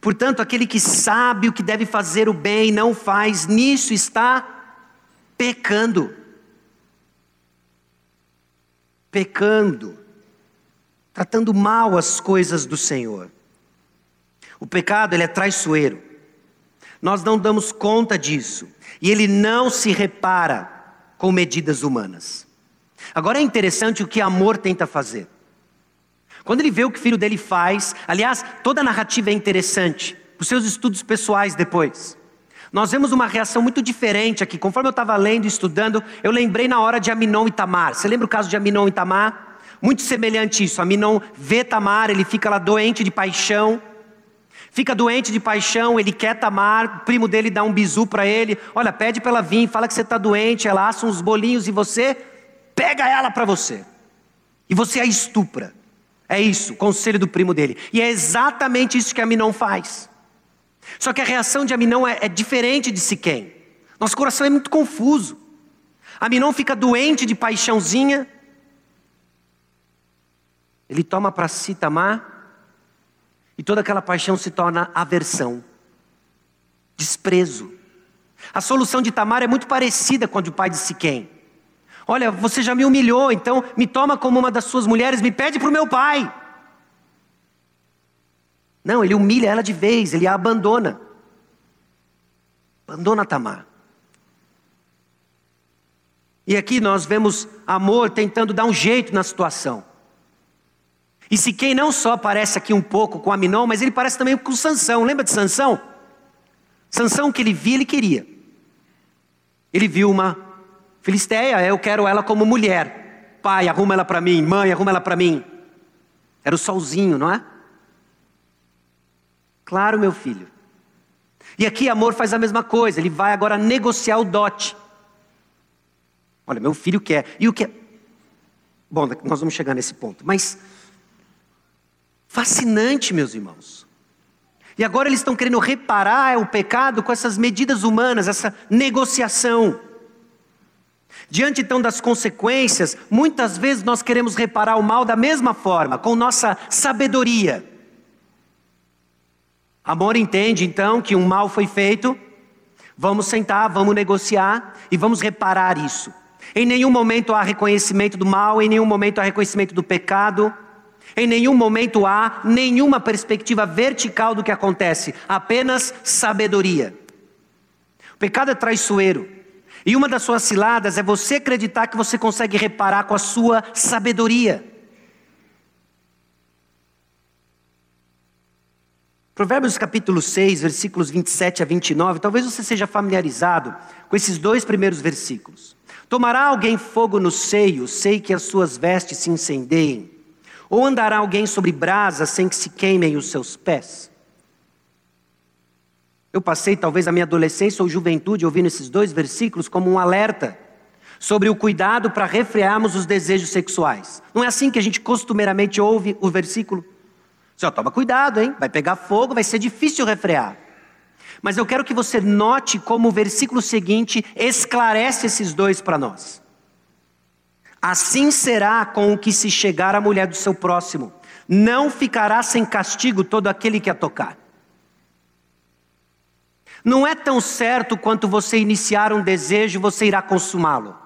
Portanto, aquele que sabe o que deve fazer o bem e não faz, nisso está pecando. Pecando, tratando mal as coisas do Senhor. O pecado, ele é traiçoeiro. Nós não damos conta disso. E ele não se repara com medidas humanas. Agora é interessante o que amor tenta fazer. Quando ele vê o que o filho dele faz, aliás, toda a narrativa é interessante, os seus estudos pessoais depois. Nós vemos uma reação muito diferente aqui. Conforme eu estava lendo e estudando, eu lembrei na hora de Aminon e Tamar. Você lembra o caso de Aminon e Tamar? Muito semelhante isso. Aminon vê Tamar, ele fica lá doente de paixão. Fica doente de paixão, ele quer Tamar, o primo dele dá um bisu para ele. Olha, pede para ela vir, fala que você está doente, ela assa uns bolinhos e você pega ela para você. E você a estupra. É isso, conselho do primo dele. E é exatamente isso que Aminon faz. Só que a reação de Aminon é, é diferente de Siquém. Nosso coração é muito confuso. Aminon fica doente de paixãozinha. Ele toma para si Tamar. E toda aquela paixão se torna aversão, desprezo. A solução de Tamar é muito parecida com a do pai de Siquém. Olha, você já me humilhou, então me toma como uma das suas mulheres, me pede para o meu pai. Não, ele humilha ela de vez, ele a abandona. Abandona Tamar. E aqui nós vemos amor tentando dar um jeito na situação. E se quem não só parece aqui um pouco com Aminon, mas ele parece também com Sansão. Lembra de Sansão? Sansão que ele via, ele queria. Ele viu uma Filisteia, eu quero ela como mulher. Pai, arruma ela para mim. Mãe, arruma ela para mim. Era o solzinho, não é? Claro, meu filho. E aqui amor faz a mesma coisa. Ele vai agora negociar o dote. Olha, meu filho quer. E o que? Bom, nós vamos chegar nesse ponto. Mas fascinante, meus irmãos. E agora eles estão querendo reparar o pecado com essas medidas humanas, essa negociação. Diante então das consequências, muitas vezes nós queremos reparar o mal da mesma forma, com nossa sabedoria. Amor entende então que um mal foi feito, vamos sentar, vamos negociar e vamos reparar isso. Em nenhum momento há reconhecimento do mal, em nenhum momento há reconhecimento do pecado, em nenhum momento há nenhuma perspectiva vertical do que acontece, apenas sabedoria. O pecado é traiçoeiro. E uma das suas ciladas é você acreditar que você consegue reparar com a sua sabedoria. Provérbios capítulo 6, versículos 27 a 29, talvez você seja familiarizado com esses dois primeiros versículos. Tomará alguém fogo no seio, sei que as suas vestes se incendeiem? Ou andará alguém sobre brasa sem que se queimem os seus pés? Eu passei talvez a minha adolescência ou juventude ouvindo esses dois versículos como um alerta sobre o cuidado para refrearmos os desejos sexuais. Não é assim que a gente costumeiramente ouve o versículo? Só toma cuidado, hein? Vai pegar fogo, vai ser difícil refrear. Mas eu quero que você note como o versículo seguinte esclarece esses dois para nós. Assim será com o que se chegar à mulher do seu próximo. Não ficará sem castigo todo aquele que a tocar. Não é tão certo quanto você iniciar um desejo, você irá consumá-lo.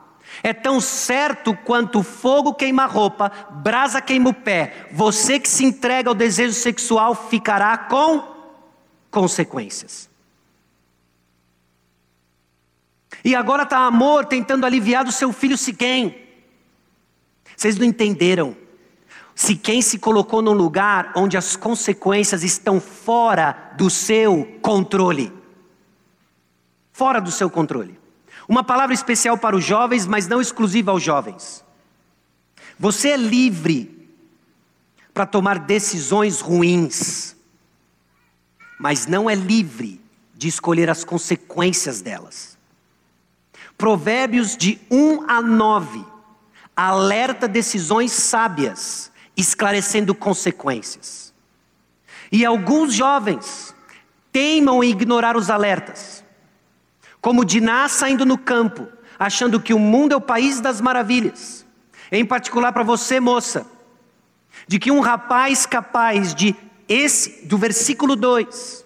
É tão certo quanto fogo queima roupa, brasa queima o pé. Você que se entrega ao desejo sexual ficará com consequências. E agora está amor tentando aliviar do seu filho Siquém. Vocês não entenderam. Siquém se colocou num lugar onde as consequências estão fora do seu controle. Fora do seu controle. Uma palavra especial para os jovens, mas não exclusiva aos jovens. Você é livre para tomar decisões ruins, mas não é livre de escolher as consequências delas. Provérbios de 1 a 9 alerta decisões sábias, esclarecendo consequências. E alguns jovens teimam em ignorar os alertas como Diná saindo no campo, achando que o mundo é o país das maravilhas. Em particular para você, moça, de que um rapaz capaz de esse do versículo 2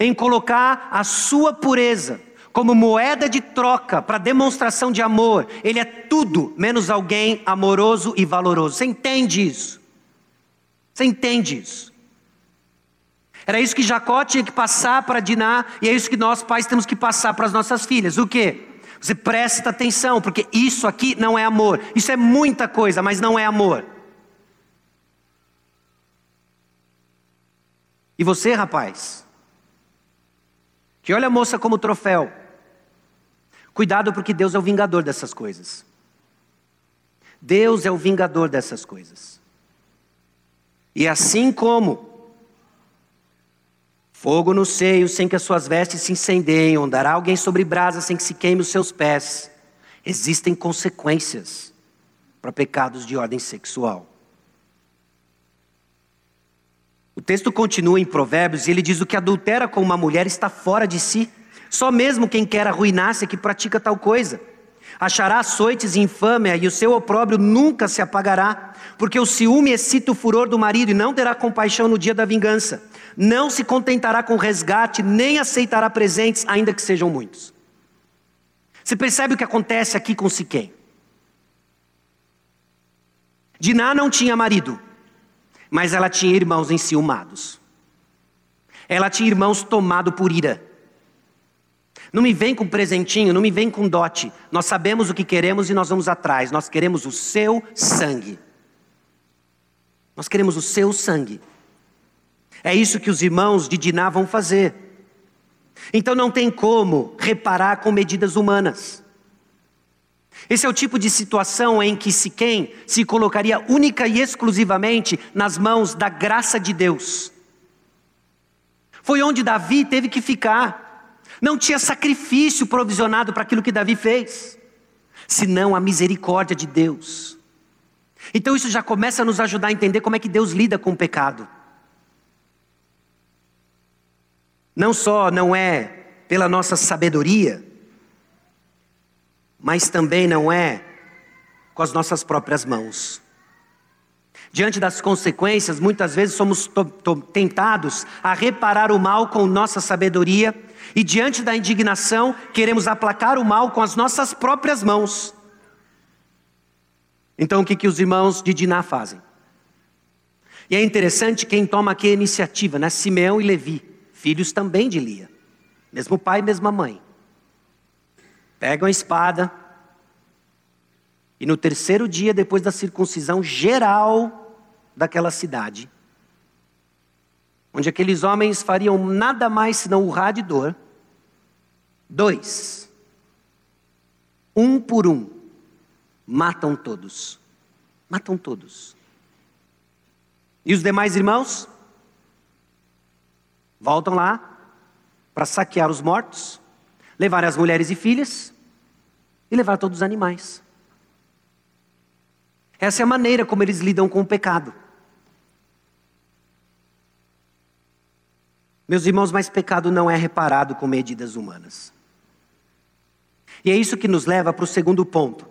em colocar a sua pureza como moeda de troca para demonstração de amor, ele é tudo menos alguém amoroso e valoroso. Você entende isso? Você entende isso? Era isso que Jacó tinha que passar para Diná, e é isso que nós pais temos que passar para as nossas filhas. O quê? Você presta atenção, porque isso aqui não é amor. Isso é muita coisa, mas não é amor. E você, rapaz, que olha a moça como troféu, cuidado porque Deus é o vingador dessas coisas. Deus é o vingador dessas coisas. E assim como Fogo no seio, sem que as suas vestes se incendeiem, andará alguém sobre brasa, sem que se queime os seus pés. Existem consequências para pecados de ordem sexual. O texto continua em Provérbios e ele diz: o que adultera com uma mulher está fora de si. Só mesmo quem quer arruinar-se é que pratica tal coisa. Achará açoites e infâmia, e o seu opróbrio nunca se apagará, porque o ciúme excita o furor do marido e não terá compaixão no dia da vingança não se contentará com resgate, nem aceitará presentes, ainda que sejam muitos. Você percebe o que acontece aqui com Siquém? Diná não tinha marido, mas ela tinha irmãos enciumados. Ela tinha irmãos tomados por ira. Não me vem com presentinho, não me vem com dote. Nós sabemos o que queremos e nós vamos atrás. Nós queremos o seu sangue. Nós queremos o seu sangue. É isso que os irmãos de Diná vão fazer. Então não tem como reparar com medidas humanas. Esse é o tipo de situação em que Siquém se colocaria única e exclusivamente nas mãos da graça de Deus. Foi onde Davi teve que ficar. Não tinha sacrifício provisionado para aquilo que Davi fez, senão a misericórdia de Deus. Então isso já começa a nos ajudar a entender como é que Deus lida com o pecado. não só não é pela nossa sabedoria, mas também não é com as nossas próprias mãos. Diante das consequências, muitas vezes somos tentados a reparar o mal com nossa sabedoria, e diante da indignação, queremos aplacar o mal com as nossas próprias mãos. Então, o que, que os irmãos de Diná fazem? E é interessante quem toma aqui a iniciativa, né? Simeão e Levi filhos também de Lia, mesmo pai, mesma mãe. Pegam a espada, e no terceiro dia, depois da circuncisão geral daquela cidade, onde aqueles homens fariam nada mais senão urrar de dor, dois, um por um, matam todos. Matam todos. E os demais irmãos? Voltam lá para saquear os mortos, levar as mulheres e filhas e levar todos os animais. Essa é a maneira como eles lidam com o pecado. Meus irmãos, mas pecado não é reparado com medidas humanas. E é isso que nos leva para o segundo ponto.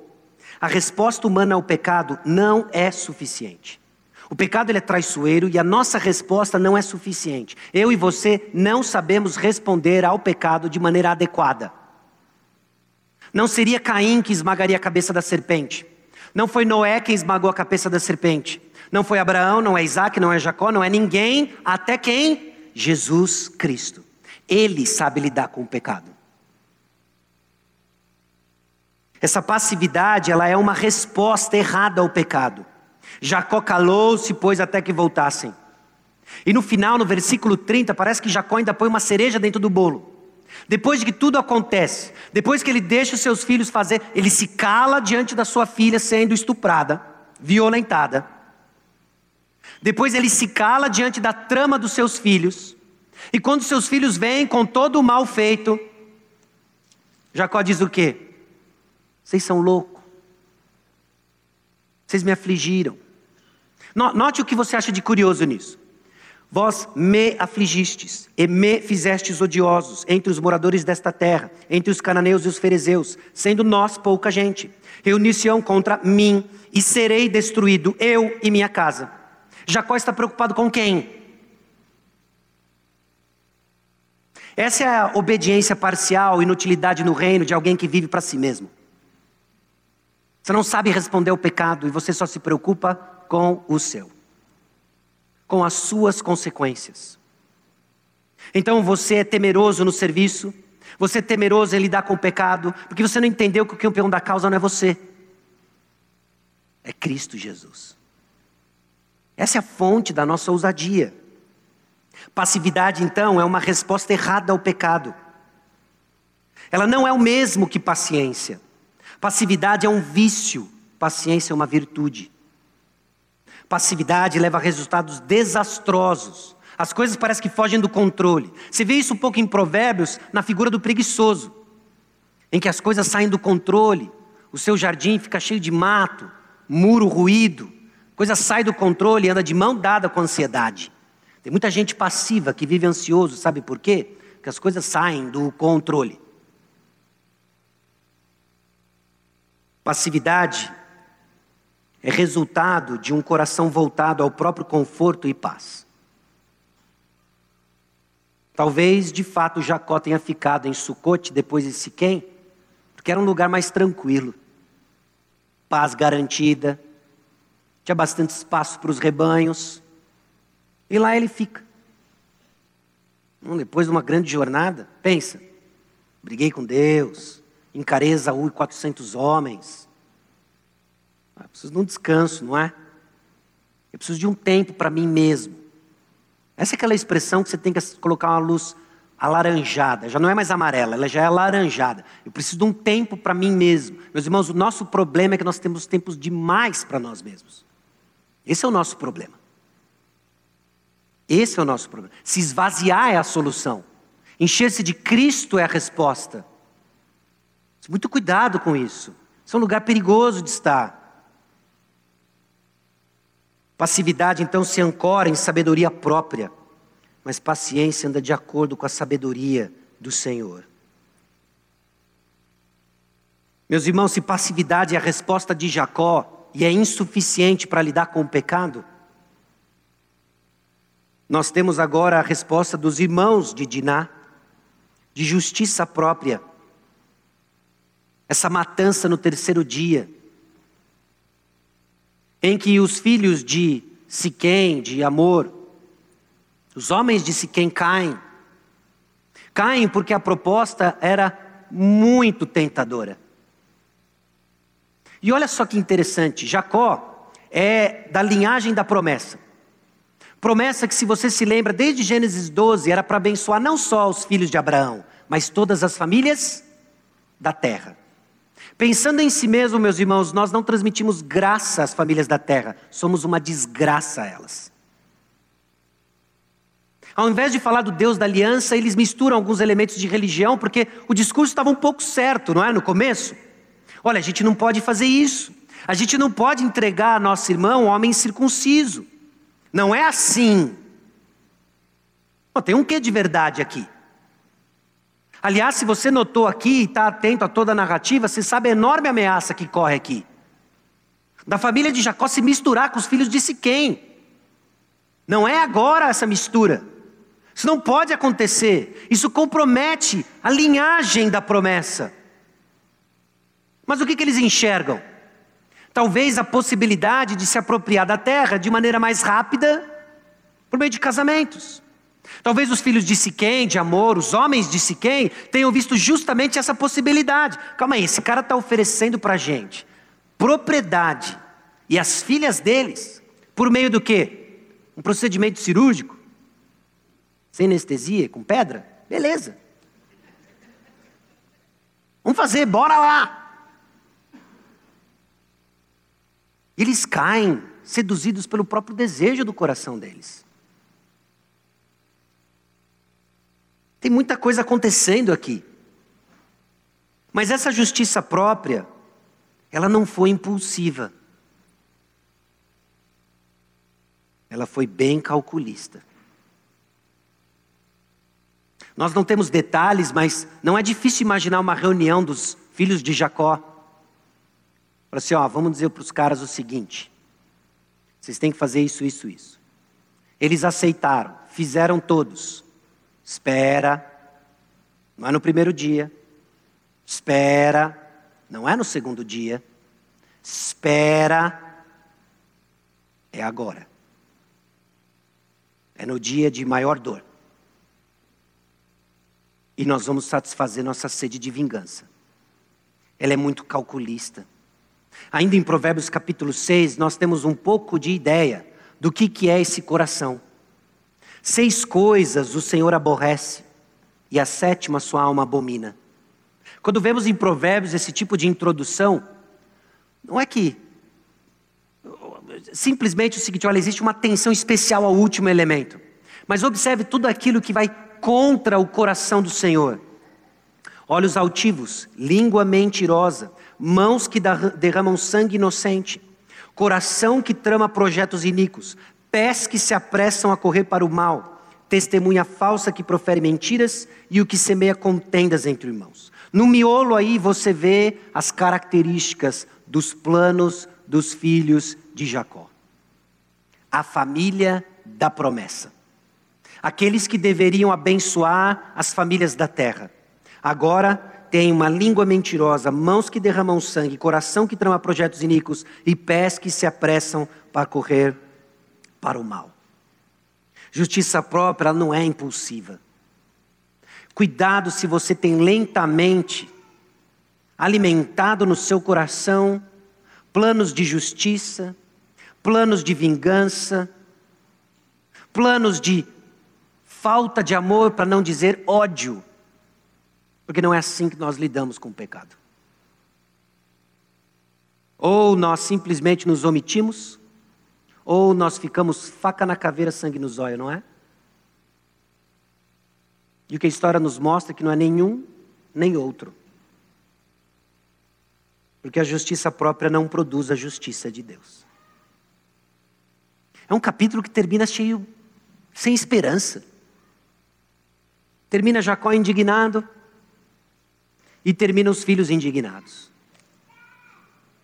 A resposta humana ao pecado não é suficiente. O pecado ele é traiçoeiro e a nossa resposta não é suficiente. Eu e você não sabemos responder ao pecado de maneira adequada. Não seria Caim que esmagaria a cabeça da serpente. Não foi Noé quem esmagou a cabeça da serpente. Não foi Abraão, não é Isaac, não é Jacó, não é ninguém, até quem? Jesus Cristo. Ele sabe lidar com o pecado. Essa passividade, ela é uma resposta errada ao pecado. Jacó calou-se, pois, até que voltassem. E no final, no versículo 30, parece que Jacó ainda põe uma cereja dentro do bolo. Depois de que tudo acontece, depois que ele deixa os seus filhos fazer, ele se cala diante da sua filha sendo estuprada, violentada. Depois ele se cala diante da trama dos seus filhos. E quando seus filhos vêm com todo o mal feito, Jacó diz o quê? Vocês são loucos. Vocês me afligiram. Note o que você acha de curioso nisso. Vós me afligistes e me fizestes odiosos entre os moradores desta terra, entre os cananeus e os fariseus, sendo nós pouca gente. Reunir-se-ão contra mim e serei destruído, eu e minha casa. Jacó está preocupado com quem? Essa é a obediência parcial, inutilidade no reino de alguém que vive para si mesmo. Você não sabe responder ao pecado e você só se preocupa com o seu, com as suas consequências. Então você é temeroso no serviço, você é temeroso em lidar com o pecado, porque você não entendeu que o campeão da causa não é você, é Cristo Jesus. Essa é a fonte da nossa ousadia. Passividade, então, é uma resposta errada ao pecado. Ela não é o mesmo que paciência. Passividade é um vício, paciência é uma virtude. Passividade leva a resultados desastrosos. As coisas parecem que fogem do controle. Você vê isso um pouco em Provérbios, na figura do preguiçoso, em que as coisas saem do controle, o seu jardim fica cheio de mato, muro ruído, coisa sai do controle e anda de mão dada com a ansiedade. Tem muita gente passiva que vive ansioso, sabe por quê? Porque as coisas saem do controle. Passividade é resultado de um coração voltado ao próprio conforto e paz. Talvez, de fato, Jacó tenha ficado em Sucote depois de Siquém, porque era um lugar mais tranquilo, paz garantida, tinha bastante espaço para os rebanhos, e lá ele fica. Hum, depois de uma grande jornada, pensa, briguei com Deus, encarei Esaú e 400 homens. Eu preciso de um descanso, não é? Eu preciso de um tempo para mim mesmo. Essa é aquela expressão que você tem que colocar uma luz alaranjada, já não é mais amarela, ela já é alaranjada. Eu preciso de um tempo para mim mesmo. Meus irmãos, o nosso problema é que nós temos tempos demais para nós mesmos. Esse é o nosso problema. Esse é o nosso problema. Se esvaziar é a solução. Encher-se de Cristo é a resposta. Muito cuidado com isso. Isso é um lugar perigoso de estar. Passividade, então, se ancora em sabedoria própria, mas paciência anda de acordo com a sabedoria do Senhor. Meus irmãos, se passividade é a resposta de Jacó e é insuficiente para lidar com o pecado, nós temos agora a resposta dos irmãos de Diná, de justiça própria essa matança no terceiro dia, em que os filhos de Siquém, de Amor, os homens de Siquém caem. Caem porque a proposta era muito tentadora. E olha só que interessante, Jacó é da linhagem da promessa. Promessa que, se você se lembra, desde Gênesis 12, era para abençoar não só os filhos de Abraão, mas todas as famílias da terra. Pensando em si mesmo, meus irmãos, nós não transmitimos graça às famílias da terra, somos uma desgraça a elas. Ao invés de falar do Deus da aliança, eles misturam alguns elementos de religião, porque o discurso estava um pouco certo, não é? No começo. Olha, a gente não pode fazer isso. A gente não pode entregar a nosso irmão um homem circunciso. Não é assim. Tem um quê de verdade aqui? Aliás, se você notou aqui e está atento a toda a narrativa, você sabe a enorme ameaça que corre aqui. Da família de Jacó se misturar com os filhos de Siquém. Não é agora essa mistura. Isso não pode acontecer. Isso compromete a linhagem da promessa. Mas o que, que eles enxergam? Talvez a possibilidade de se apropriar da terra de maneira mais rápida por meio de casamentos. Talvez os filhos de Siquém, de Amor, os homens de Siquém, tenham visto justamente essa possibilidade. Calma aí, esse cara está oferecendo para a gente propriedade e as filhas deles, por meio do quê? Um procedimento cirúrgico? Sem anestesia, com pedra? Beleza. Vamos fazer, bora lá. Eles caem, seduzidos pelo próprio desejo do coração deles. Tem muita coisa acontecendo aqui. Mas essa justiça própria, ela não foi impulsiva. Ela foi bem calculista. Nós não temos detalhes, mas não é difícil imaginar uma reunião dos filhos de Jacó Fala assim, ó, vamos dizer para os caras o seguinte: vocês têm que fazer isso, isso, isso. Eles aceitaram, fizeram todos. Espera, não é no primeiro dia. Espera, não é no segundo dia. Espera, é agora. É no dia de maior dor. E nós vamos satisfazer nossa sede de vingança. Ela é muito calculista. Ainda em Provérbios capítulo 6, nós temos um pouco de ideia do que, que é esse coração. Seis coisas o Senhor aborrece, e a sétima sua alma abomina. Quando vemos em Provérbios esse tipo de introdução, não é que simplesmente o seguinte: olha, existe uma atenção especial ao último elemento, mas observe tudo aquilo que vai contra o coração do Senhor. Olhos altivos, língua mentirosa, mãos que derramam sangue inocente, coração que trama projetos iníquos, pés que se apressam a correr para o mal, testemunha falsa que profere mentiras e o que semeia contendas entre irmãos. No miolo aí você vê as características dos planos dos filhos de Jacó. A família da promessa. Aqueles que deveriam abençoar as famílias da terra. Agora tem uma língua mentirosa, mãos que derramam sangue, coração que trama projetos iníquos e pés que se apressam para correr para o mal. Justiça própria não é impulsiva. Cuidado se você tem lentamente alimentado no seu coração planos de justiça, planos de vingança, planos de falta de amor, para não dizer ódio porque não é assim que nós lidamos com o pecado. Ou nós simplesmente nos omitimos, ou nós ficamos faca na caveira, sangue nos olhos, não é? E o que a história nos mostra é que não é nenhum nem outro. Porque a justiça própria não produz a justiça de Deus. É um capítulo que termina cheio, sem esperança. Termina Jacó indignado, e termina os filhos indignados.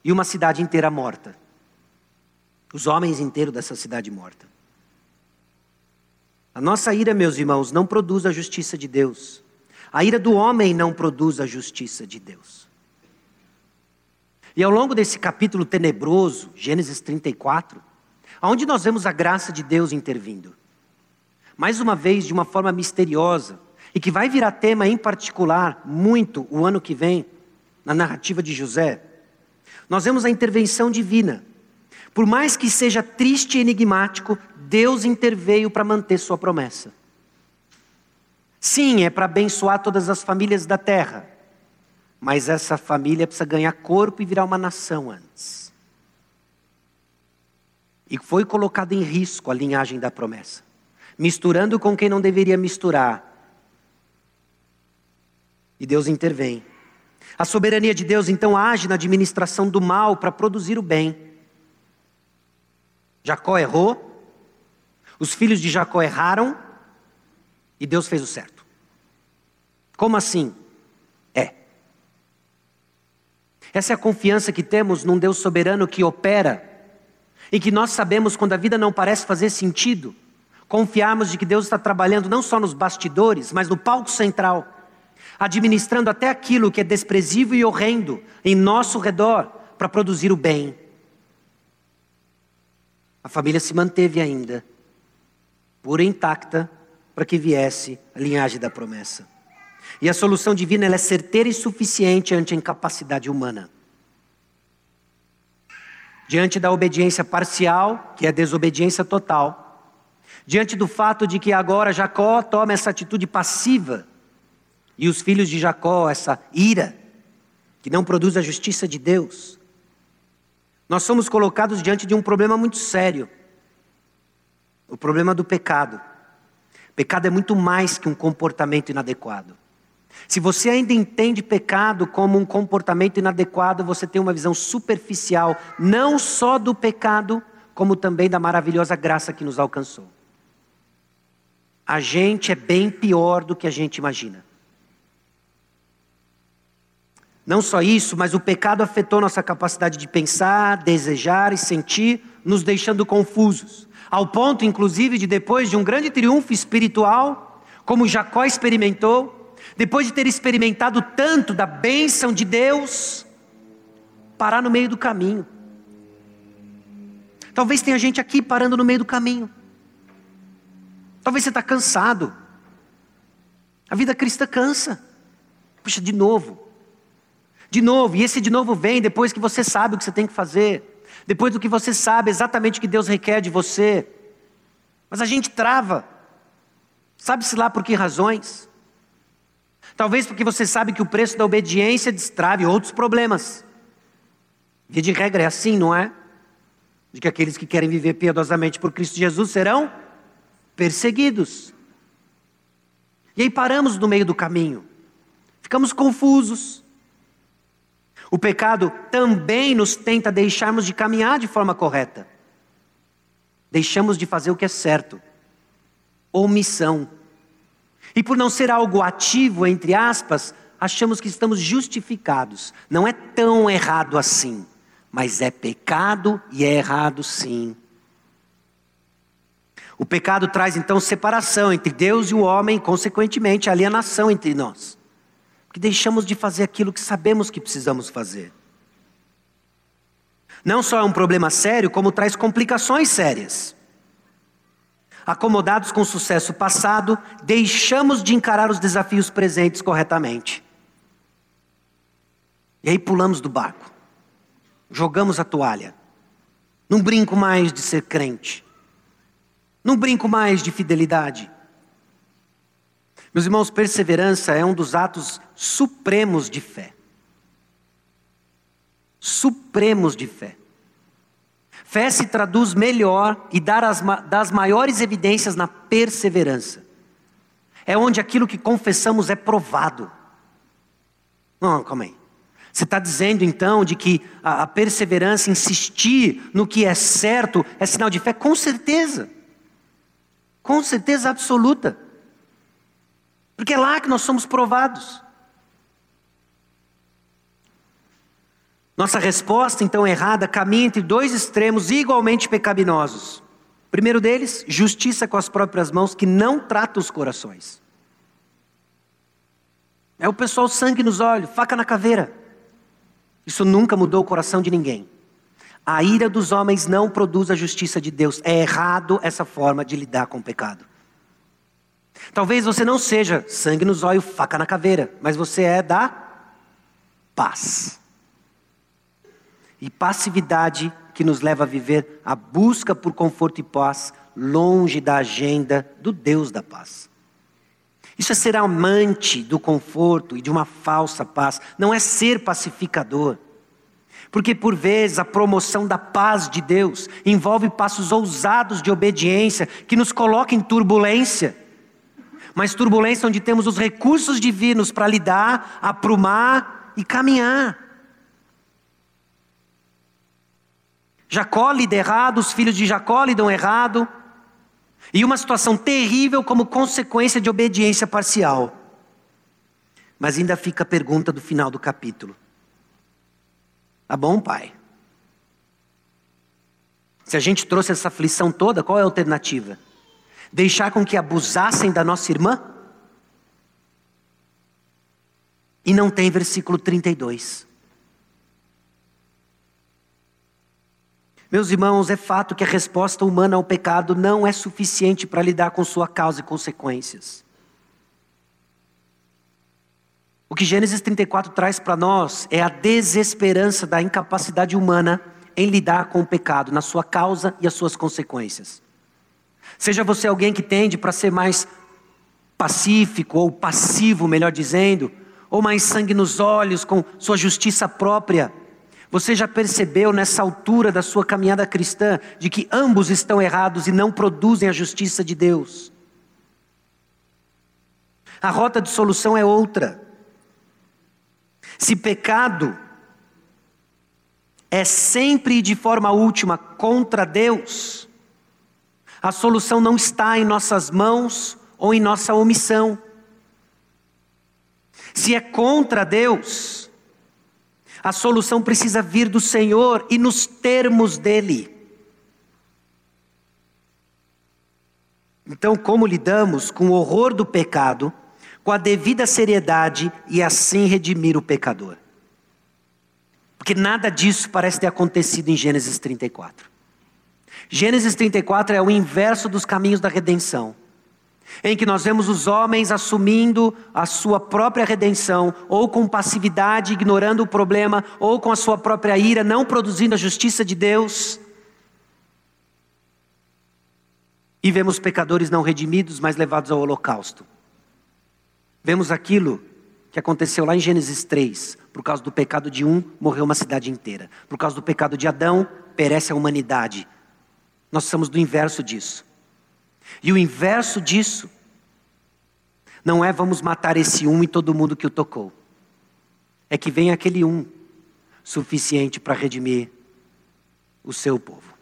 E uma cidade inteira morta. Os homens inteiros dessa cidade morta. A nossa ira, meus irmãos, não produz a justiça de Deus. A ira do homem não produz a justiça de Deus. E ao longo desse capítulo tenebroso, Gênesis 34, onde nós vemos a graça de Deus intervindo. Mais uma vez, de uma forma misteriosa, e que vai virar tema em particular muito o ano que vem, na narrativa de José, nós vemos a intervenção divina. Por mais que seja triste e enigmático, Deus interveio para manter sua promessa. Sim, é para abençoar todas as famílias da terra, mas essa família precisa ganhar corpo e virar uma nação antes. E foi colocada em risco a linhagem da promessa, misturando com quem não deveria misturar, e Deus intervém. A soberania de Deus então age na administração do mal para produzir o bem. Jacó errou, os filhos de Jacó erraram, E Deus fez o certo. Como assim? É. Essa é a confiança que temos num Deus soberano que opera e que nós sabemos quando a vida não parece fazer sentido, confiarmos de que Deus está trabalhando não só nos bastidores, mas no palco central, administrando até aquilo que é desprezível e horrendo em nosso redor para produzir o bem. A família se manteve ainda, pura e intacta, para que viesse a linhagem da promessa. E a solução divina é certeira e suficiente ante a incapacidade humana. Diante da obediência parcial, que é a desobediência total, diante do fato de que agora Jacó toma essa atitude passiva, e os filhos de Jacó, essa ira, que não produz a justiça de Deus, nós somos colocados diante de um problema muito sério o problema do pecado. Pecado é muito mais que um comportamento inadequado. Se você ainda entende pecado como um comportamento inadequado, você tem uma visão superficial, não só do pecado, como também da maravilhosa graça que nos alcançou. A gente é bem pior do que a gente imagina. Não só isso, mas o pecado afetou nossa capacidade de pensar, desejar e sentir, nos deixando confusos ao ponto, inclusive, de depois de um grande triunfo espiritual, como Jacó experimentou, depois de ter experimentado tanto da bênção de Deus, parar no meio do caminho. Talvez tenha gente aqui parando no meio do caminho. Talvez você está cansado. A vida cristã cansa. Puxa, de novo. De novo. E esse de novo vem depois que você sabe o que você tem que fazer depois do que você sabe exatamente o que Deus requer de você. Mas a gente trava. Sabe-se lá por que razões? Talvez porque você sabe que o preço da obediência destrave outros problemas. Via de regra é assim, não é? De que aqueles que querem viver piedosamente por Cristo Jesus serão perseguidos. E aí paramos no meio do caminho, ficamos confusos, o pecado também nos tenta deixarmos de caminhar de forma correta. Deixamos de fazer o que é certo. Omissão. E por não ser algo ativo, entre aspas, achamos que estamos justificados. Não é tão errado assim, mas é pecado e é errado sim. O pecado traz então separação entre Deus e o homem, consequentemente, alienação entre nós que deixamos de fazer aquilo que sabemos que precisamos fazer. Não só é um problema sério, como traz complicações sérias. Acomodados com o sucesso passado, deixamos de encarar os desafios presentes corretamente. E aí pulamos do barco, jogamos a toalha. Não brinco mais de ser crente, não brinco mais de fidelidade. Meus irmãos, perseverança é um dos atos supremos de fé. Supremos de fé. Fé se traduz melhor e dar as, das maiores evidências na perseverança. É onde aquilo que confessamos é provado. Não, calma aí. Você está dizendo então de que a, a perseverança, insistir no que é certo, é sinal de fé? Com certeza. Com certeza absoluta. Porque é lá que nós somos provados. Nossa resposta, então, errada, caminha entre dois extremos igualmente pecaminosos. Primeiro deles, justiça com as próprias mãos, que não trata os corações. É o pessoal sangue nos olhos, faca na caveira. Isso nunca mudou o coração de ninguém. A ira dos homens não produz a justiça de Deus. É errado essa forma de lidar com o pecado. Talvez você não seja sangue nos olhos, faca na caveira, mas você é da paz. E passividade que nos leva a viver a busca por conforto e paz longe da agenda do Deus da paz. Isso é ser amante do conforto e de uma falsa paz, não é ser pacificador. Porque por vezes a promoção da paz de Deus envolve passos ousados de obediência que nos colocam em turbulência mas turbulência onde temos os recursos divinos para lidar, aprumar e caminhar. Jacó lida errado, os filhos de Jacó lidam errado. E uma situação terrível como consequência de obediência parcial. Mas ainda fica a pergunta do final do capítulo. Tá bom, pai? Se a gente trouxe essa aflição toda, qual é a alternativa? Deixar com que abusassem da nossa irmã? E não tem versículo 32. Meus irmãos, é fato que a resposta humana ao pecado não é suficiente para lidar com sua causa e consequências. O que Gênesis 34 traz para nós é a desesperança da incapacidade humana em lidar com o pecado, na sua causa e as suas consequências. Seja você alguém que tende para ser mais pacífico ou passivo, melhor dizendo, ou mais sangue nos olhos com sua justiça própria, você já percebeu nessa altura da sua caminhada cristã de que ambos estão errados e não produzem a justiça de Deus? A rota de solução é outra. Se pecado é sempre e de forma última contra Deus, a solução não está em nossas mãos ou em nossa omissão. Se é contra Deus, a solução precisa vir do Senhor e nos termos dele. Então, como lidamos com o horror do pecado, com a devida seriedade e assim redimir o pecador? Porque nada disso parece ter acontecido em Gênesis 34. Gênesis 34 é o inverso dos caminhos da redenção em que nós vemos os homens assumindo a sua própria redenção, ou com passividade, ignorando o problema, ou com a sua própria ira, não produzindo a justiça de Deus. E vemos pecadores não redimidos, mas levados ao holocausto. Vemos aquilo que aconteceu lá em Gênesis 3. Por causa do pecado de um, morreu uma cidade inteira. Por causa do pecado de Adão, perece a humanidade. Nós somos do inverso disso. E o inverso disso não é vamos matar esse um e todo mundo que o tocou. É que vem aquele um suficiente para redimir o seu povo.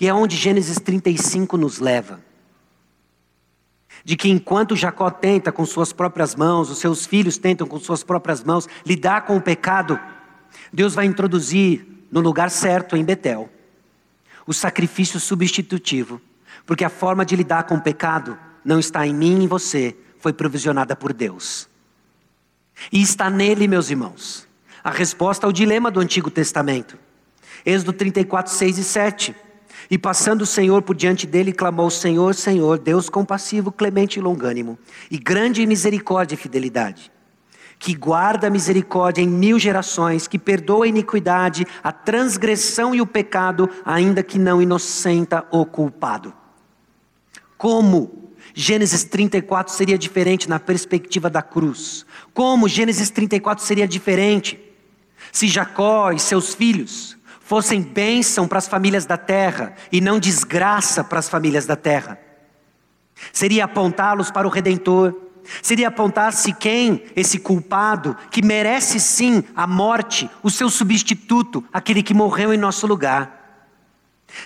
E é onde Gênesis 35 nos leva. De que enquanto Jacó tenta com suas próprias mãos, os seus filhos tentam com suas próprias mãos lidar com o pecado, Deus vai introduzir no lugar certo em Betel o sacrifício substitutivo porque a forma de lidar com o pecado não está em mim e em você, foi provisionada por Deus. E está nele, meus irmãos, a resposta ao dilema do Antigo Testamento. Êxodo 34, 6 e 7. E passando o Senhor por diante dele, clamou: Senhor, Senhor, Deus compassivo, clemente e longânimo, e grande misericórdia e fidelidade, que guarda a misericórdia em mil gerações, que perdoa a iniquidade, a transgressão e o pecado, ainda que não inocenta o culpado. Como Gênesis 34 seria diferente na perspectiva da cruz? Como Gênesis 34 seria diferente se Jacó e seus filhos fossem bênção para as famílias da terra e não desgraça para as famílias da terra? Seria apontá-los para o Redentor, seria apontar-se quem, esse culpado, que merece sim a morte, o seu substituto, aquele que morreu em nosso lugar.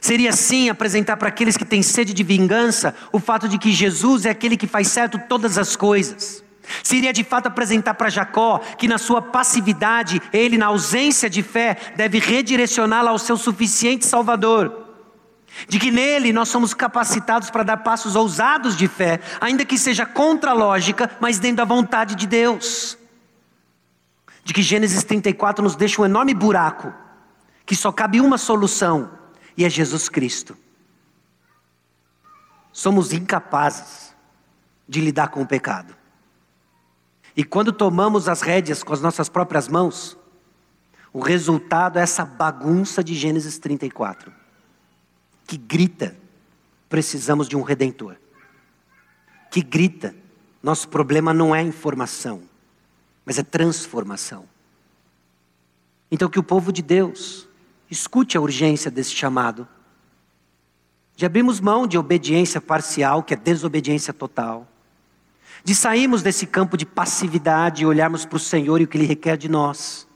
Seria sim apresentar para aqueles que têm sede de vingança o fato de que Jesus é aquele que faz certo todas as coisas. Seria de fato apresentar para Jacó que na sua passividade, ele, na ausência de fé, deve redirecioná-la ao seu suficiente Salvador. De que nele nós somos capacitados para dar passos ousados de fé, ainda que seja contra a lógica, mas dentro da vontade de Deus. De que Gênesis 34 nos deixa um enorme buraco, que só cabe uma solução e é Jesus Cristo. Somos incapazes de lidar com o pecado. E quando tomamos as rédeas com as nossas próprias mãos, o resultado é essa bagunça de Gênesis 34, que grita: precisamos de um redentor. Que grita: nosso problema não é informação, mas é transformação. Então, que o povo de Deus Escute a urgência desse chamado. De abrirmos mão de obediência parcial, que é desobediência total. De sairmos desse campo de passividade e olharmos para o Senhor e o que Ele requer de nós.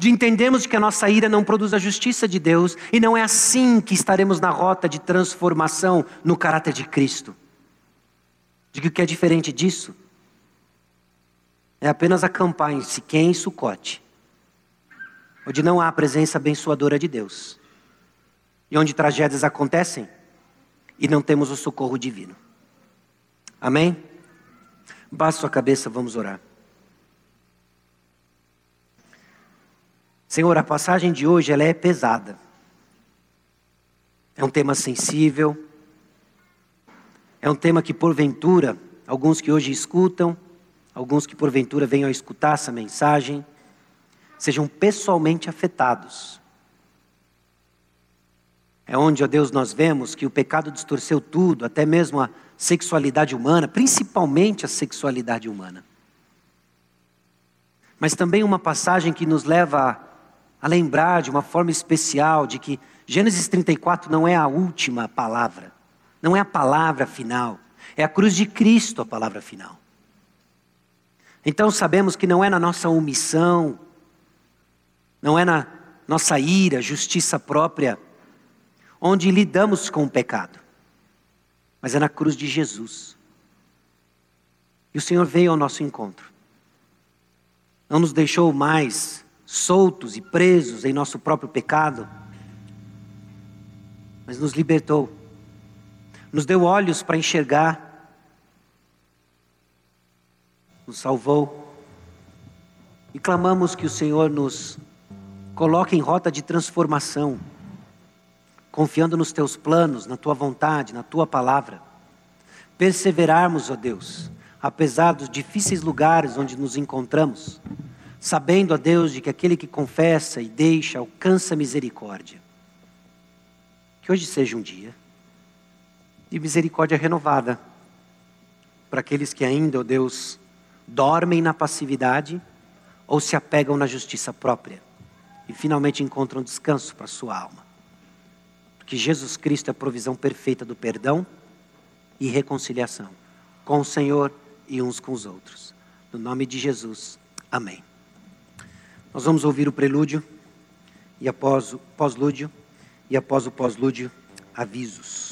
De entendermos que a nossa ira não produz a justiça de Deus e não é assim que estaremos na rota de transformação no caráter de Cristo. De que o que é diferente disso é apenas acampar em Siquém e Sucote, onde não há a presença abençoadora de Deus e onde tragédias acontecem e não temos o socorro divino. Amém? Baixe sua cabeça, vamos orar. Senhor, a passagem de hoje ela é pesada. É um tema sensível. É um tema que porventura, alguns que hoje escutam, alguns que porventura venham a escutar essa mensagem, sejam pessoalmente afetados. É onde, ó Deus, nós vemos que o pecado distorceu tudo, até mesmo a sexualidade humana, principalmente a sexualidade humana. Mas também uma passagem que nos leva a lembrar de uma forma especial de que Gênesis 34 não é a última palavra, não é a palavra final, é a cruz de Cristo a palavra final. Então sabemos que não é na nossa omissão, não é na nossa ira, justiça própria, onde lidamos com o pecado, mas é na cruz de Jesus. E o Senhor veio ao nosso encontro, não nos deixou mais soltos e presos em nosso próprio pecado, mas nos libertou, nos deu olhos para enxergar, nos salvou e clamamos que o Senhor nos coloque em rota de transformação, confiando nos teus planos, na tua vontade, na tua palavra. Perseverarmos, ó Deus, apesar dos difíceis lugares onde nos encontramos sabendo a Deus de que aquele que confessa e deixa alcança misericórdia. Que hoje seja um dia de misericórdia renovada para aqueles que ainda, ó Deus, dormem na passividade ou se apegam na justiça própria e finalmente encontram descanso para sua alma. Porque Jesus Cristo é a provisão perfeita do perdão e reconciliação com o Senhor e uns com os outros. No nome de Jesus. Amém. Nós vamos ouvir o prelúdio e após o pós-lúdio e após o pós-lúdio, avisos.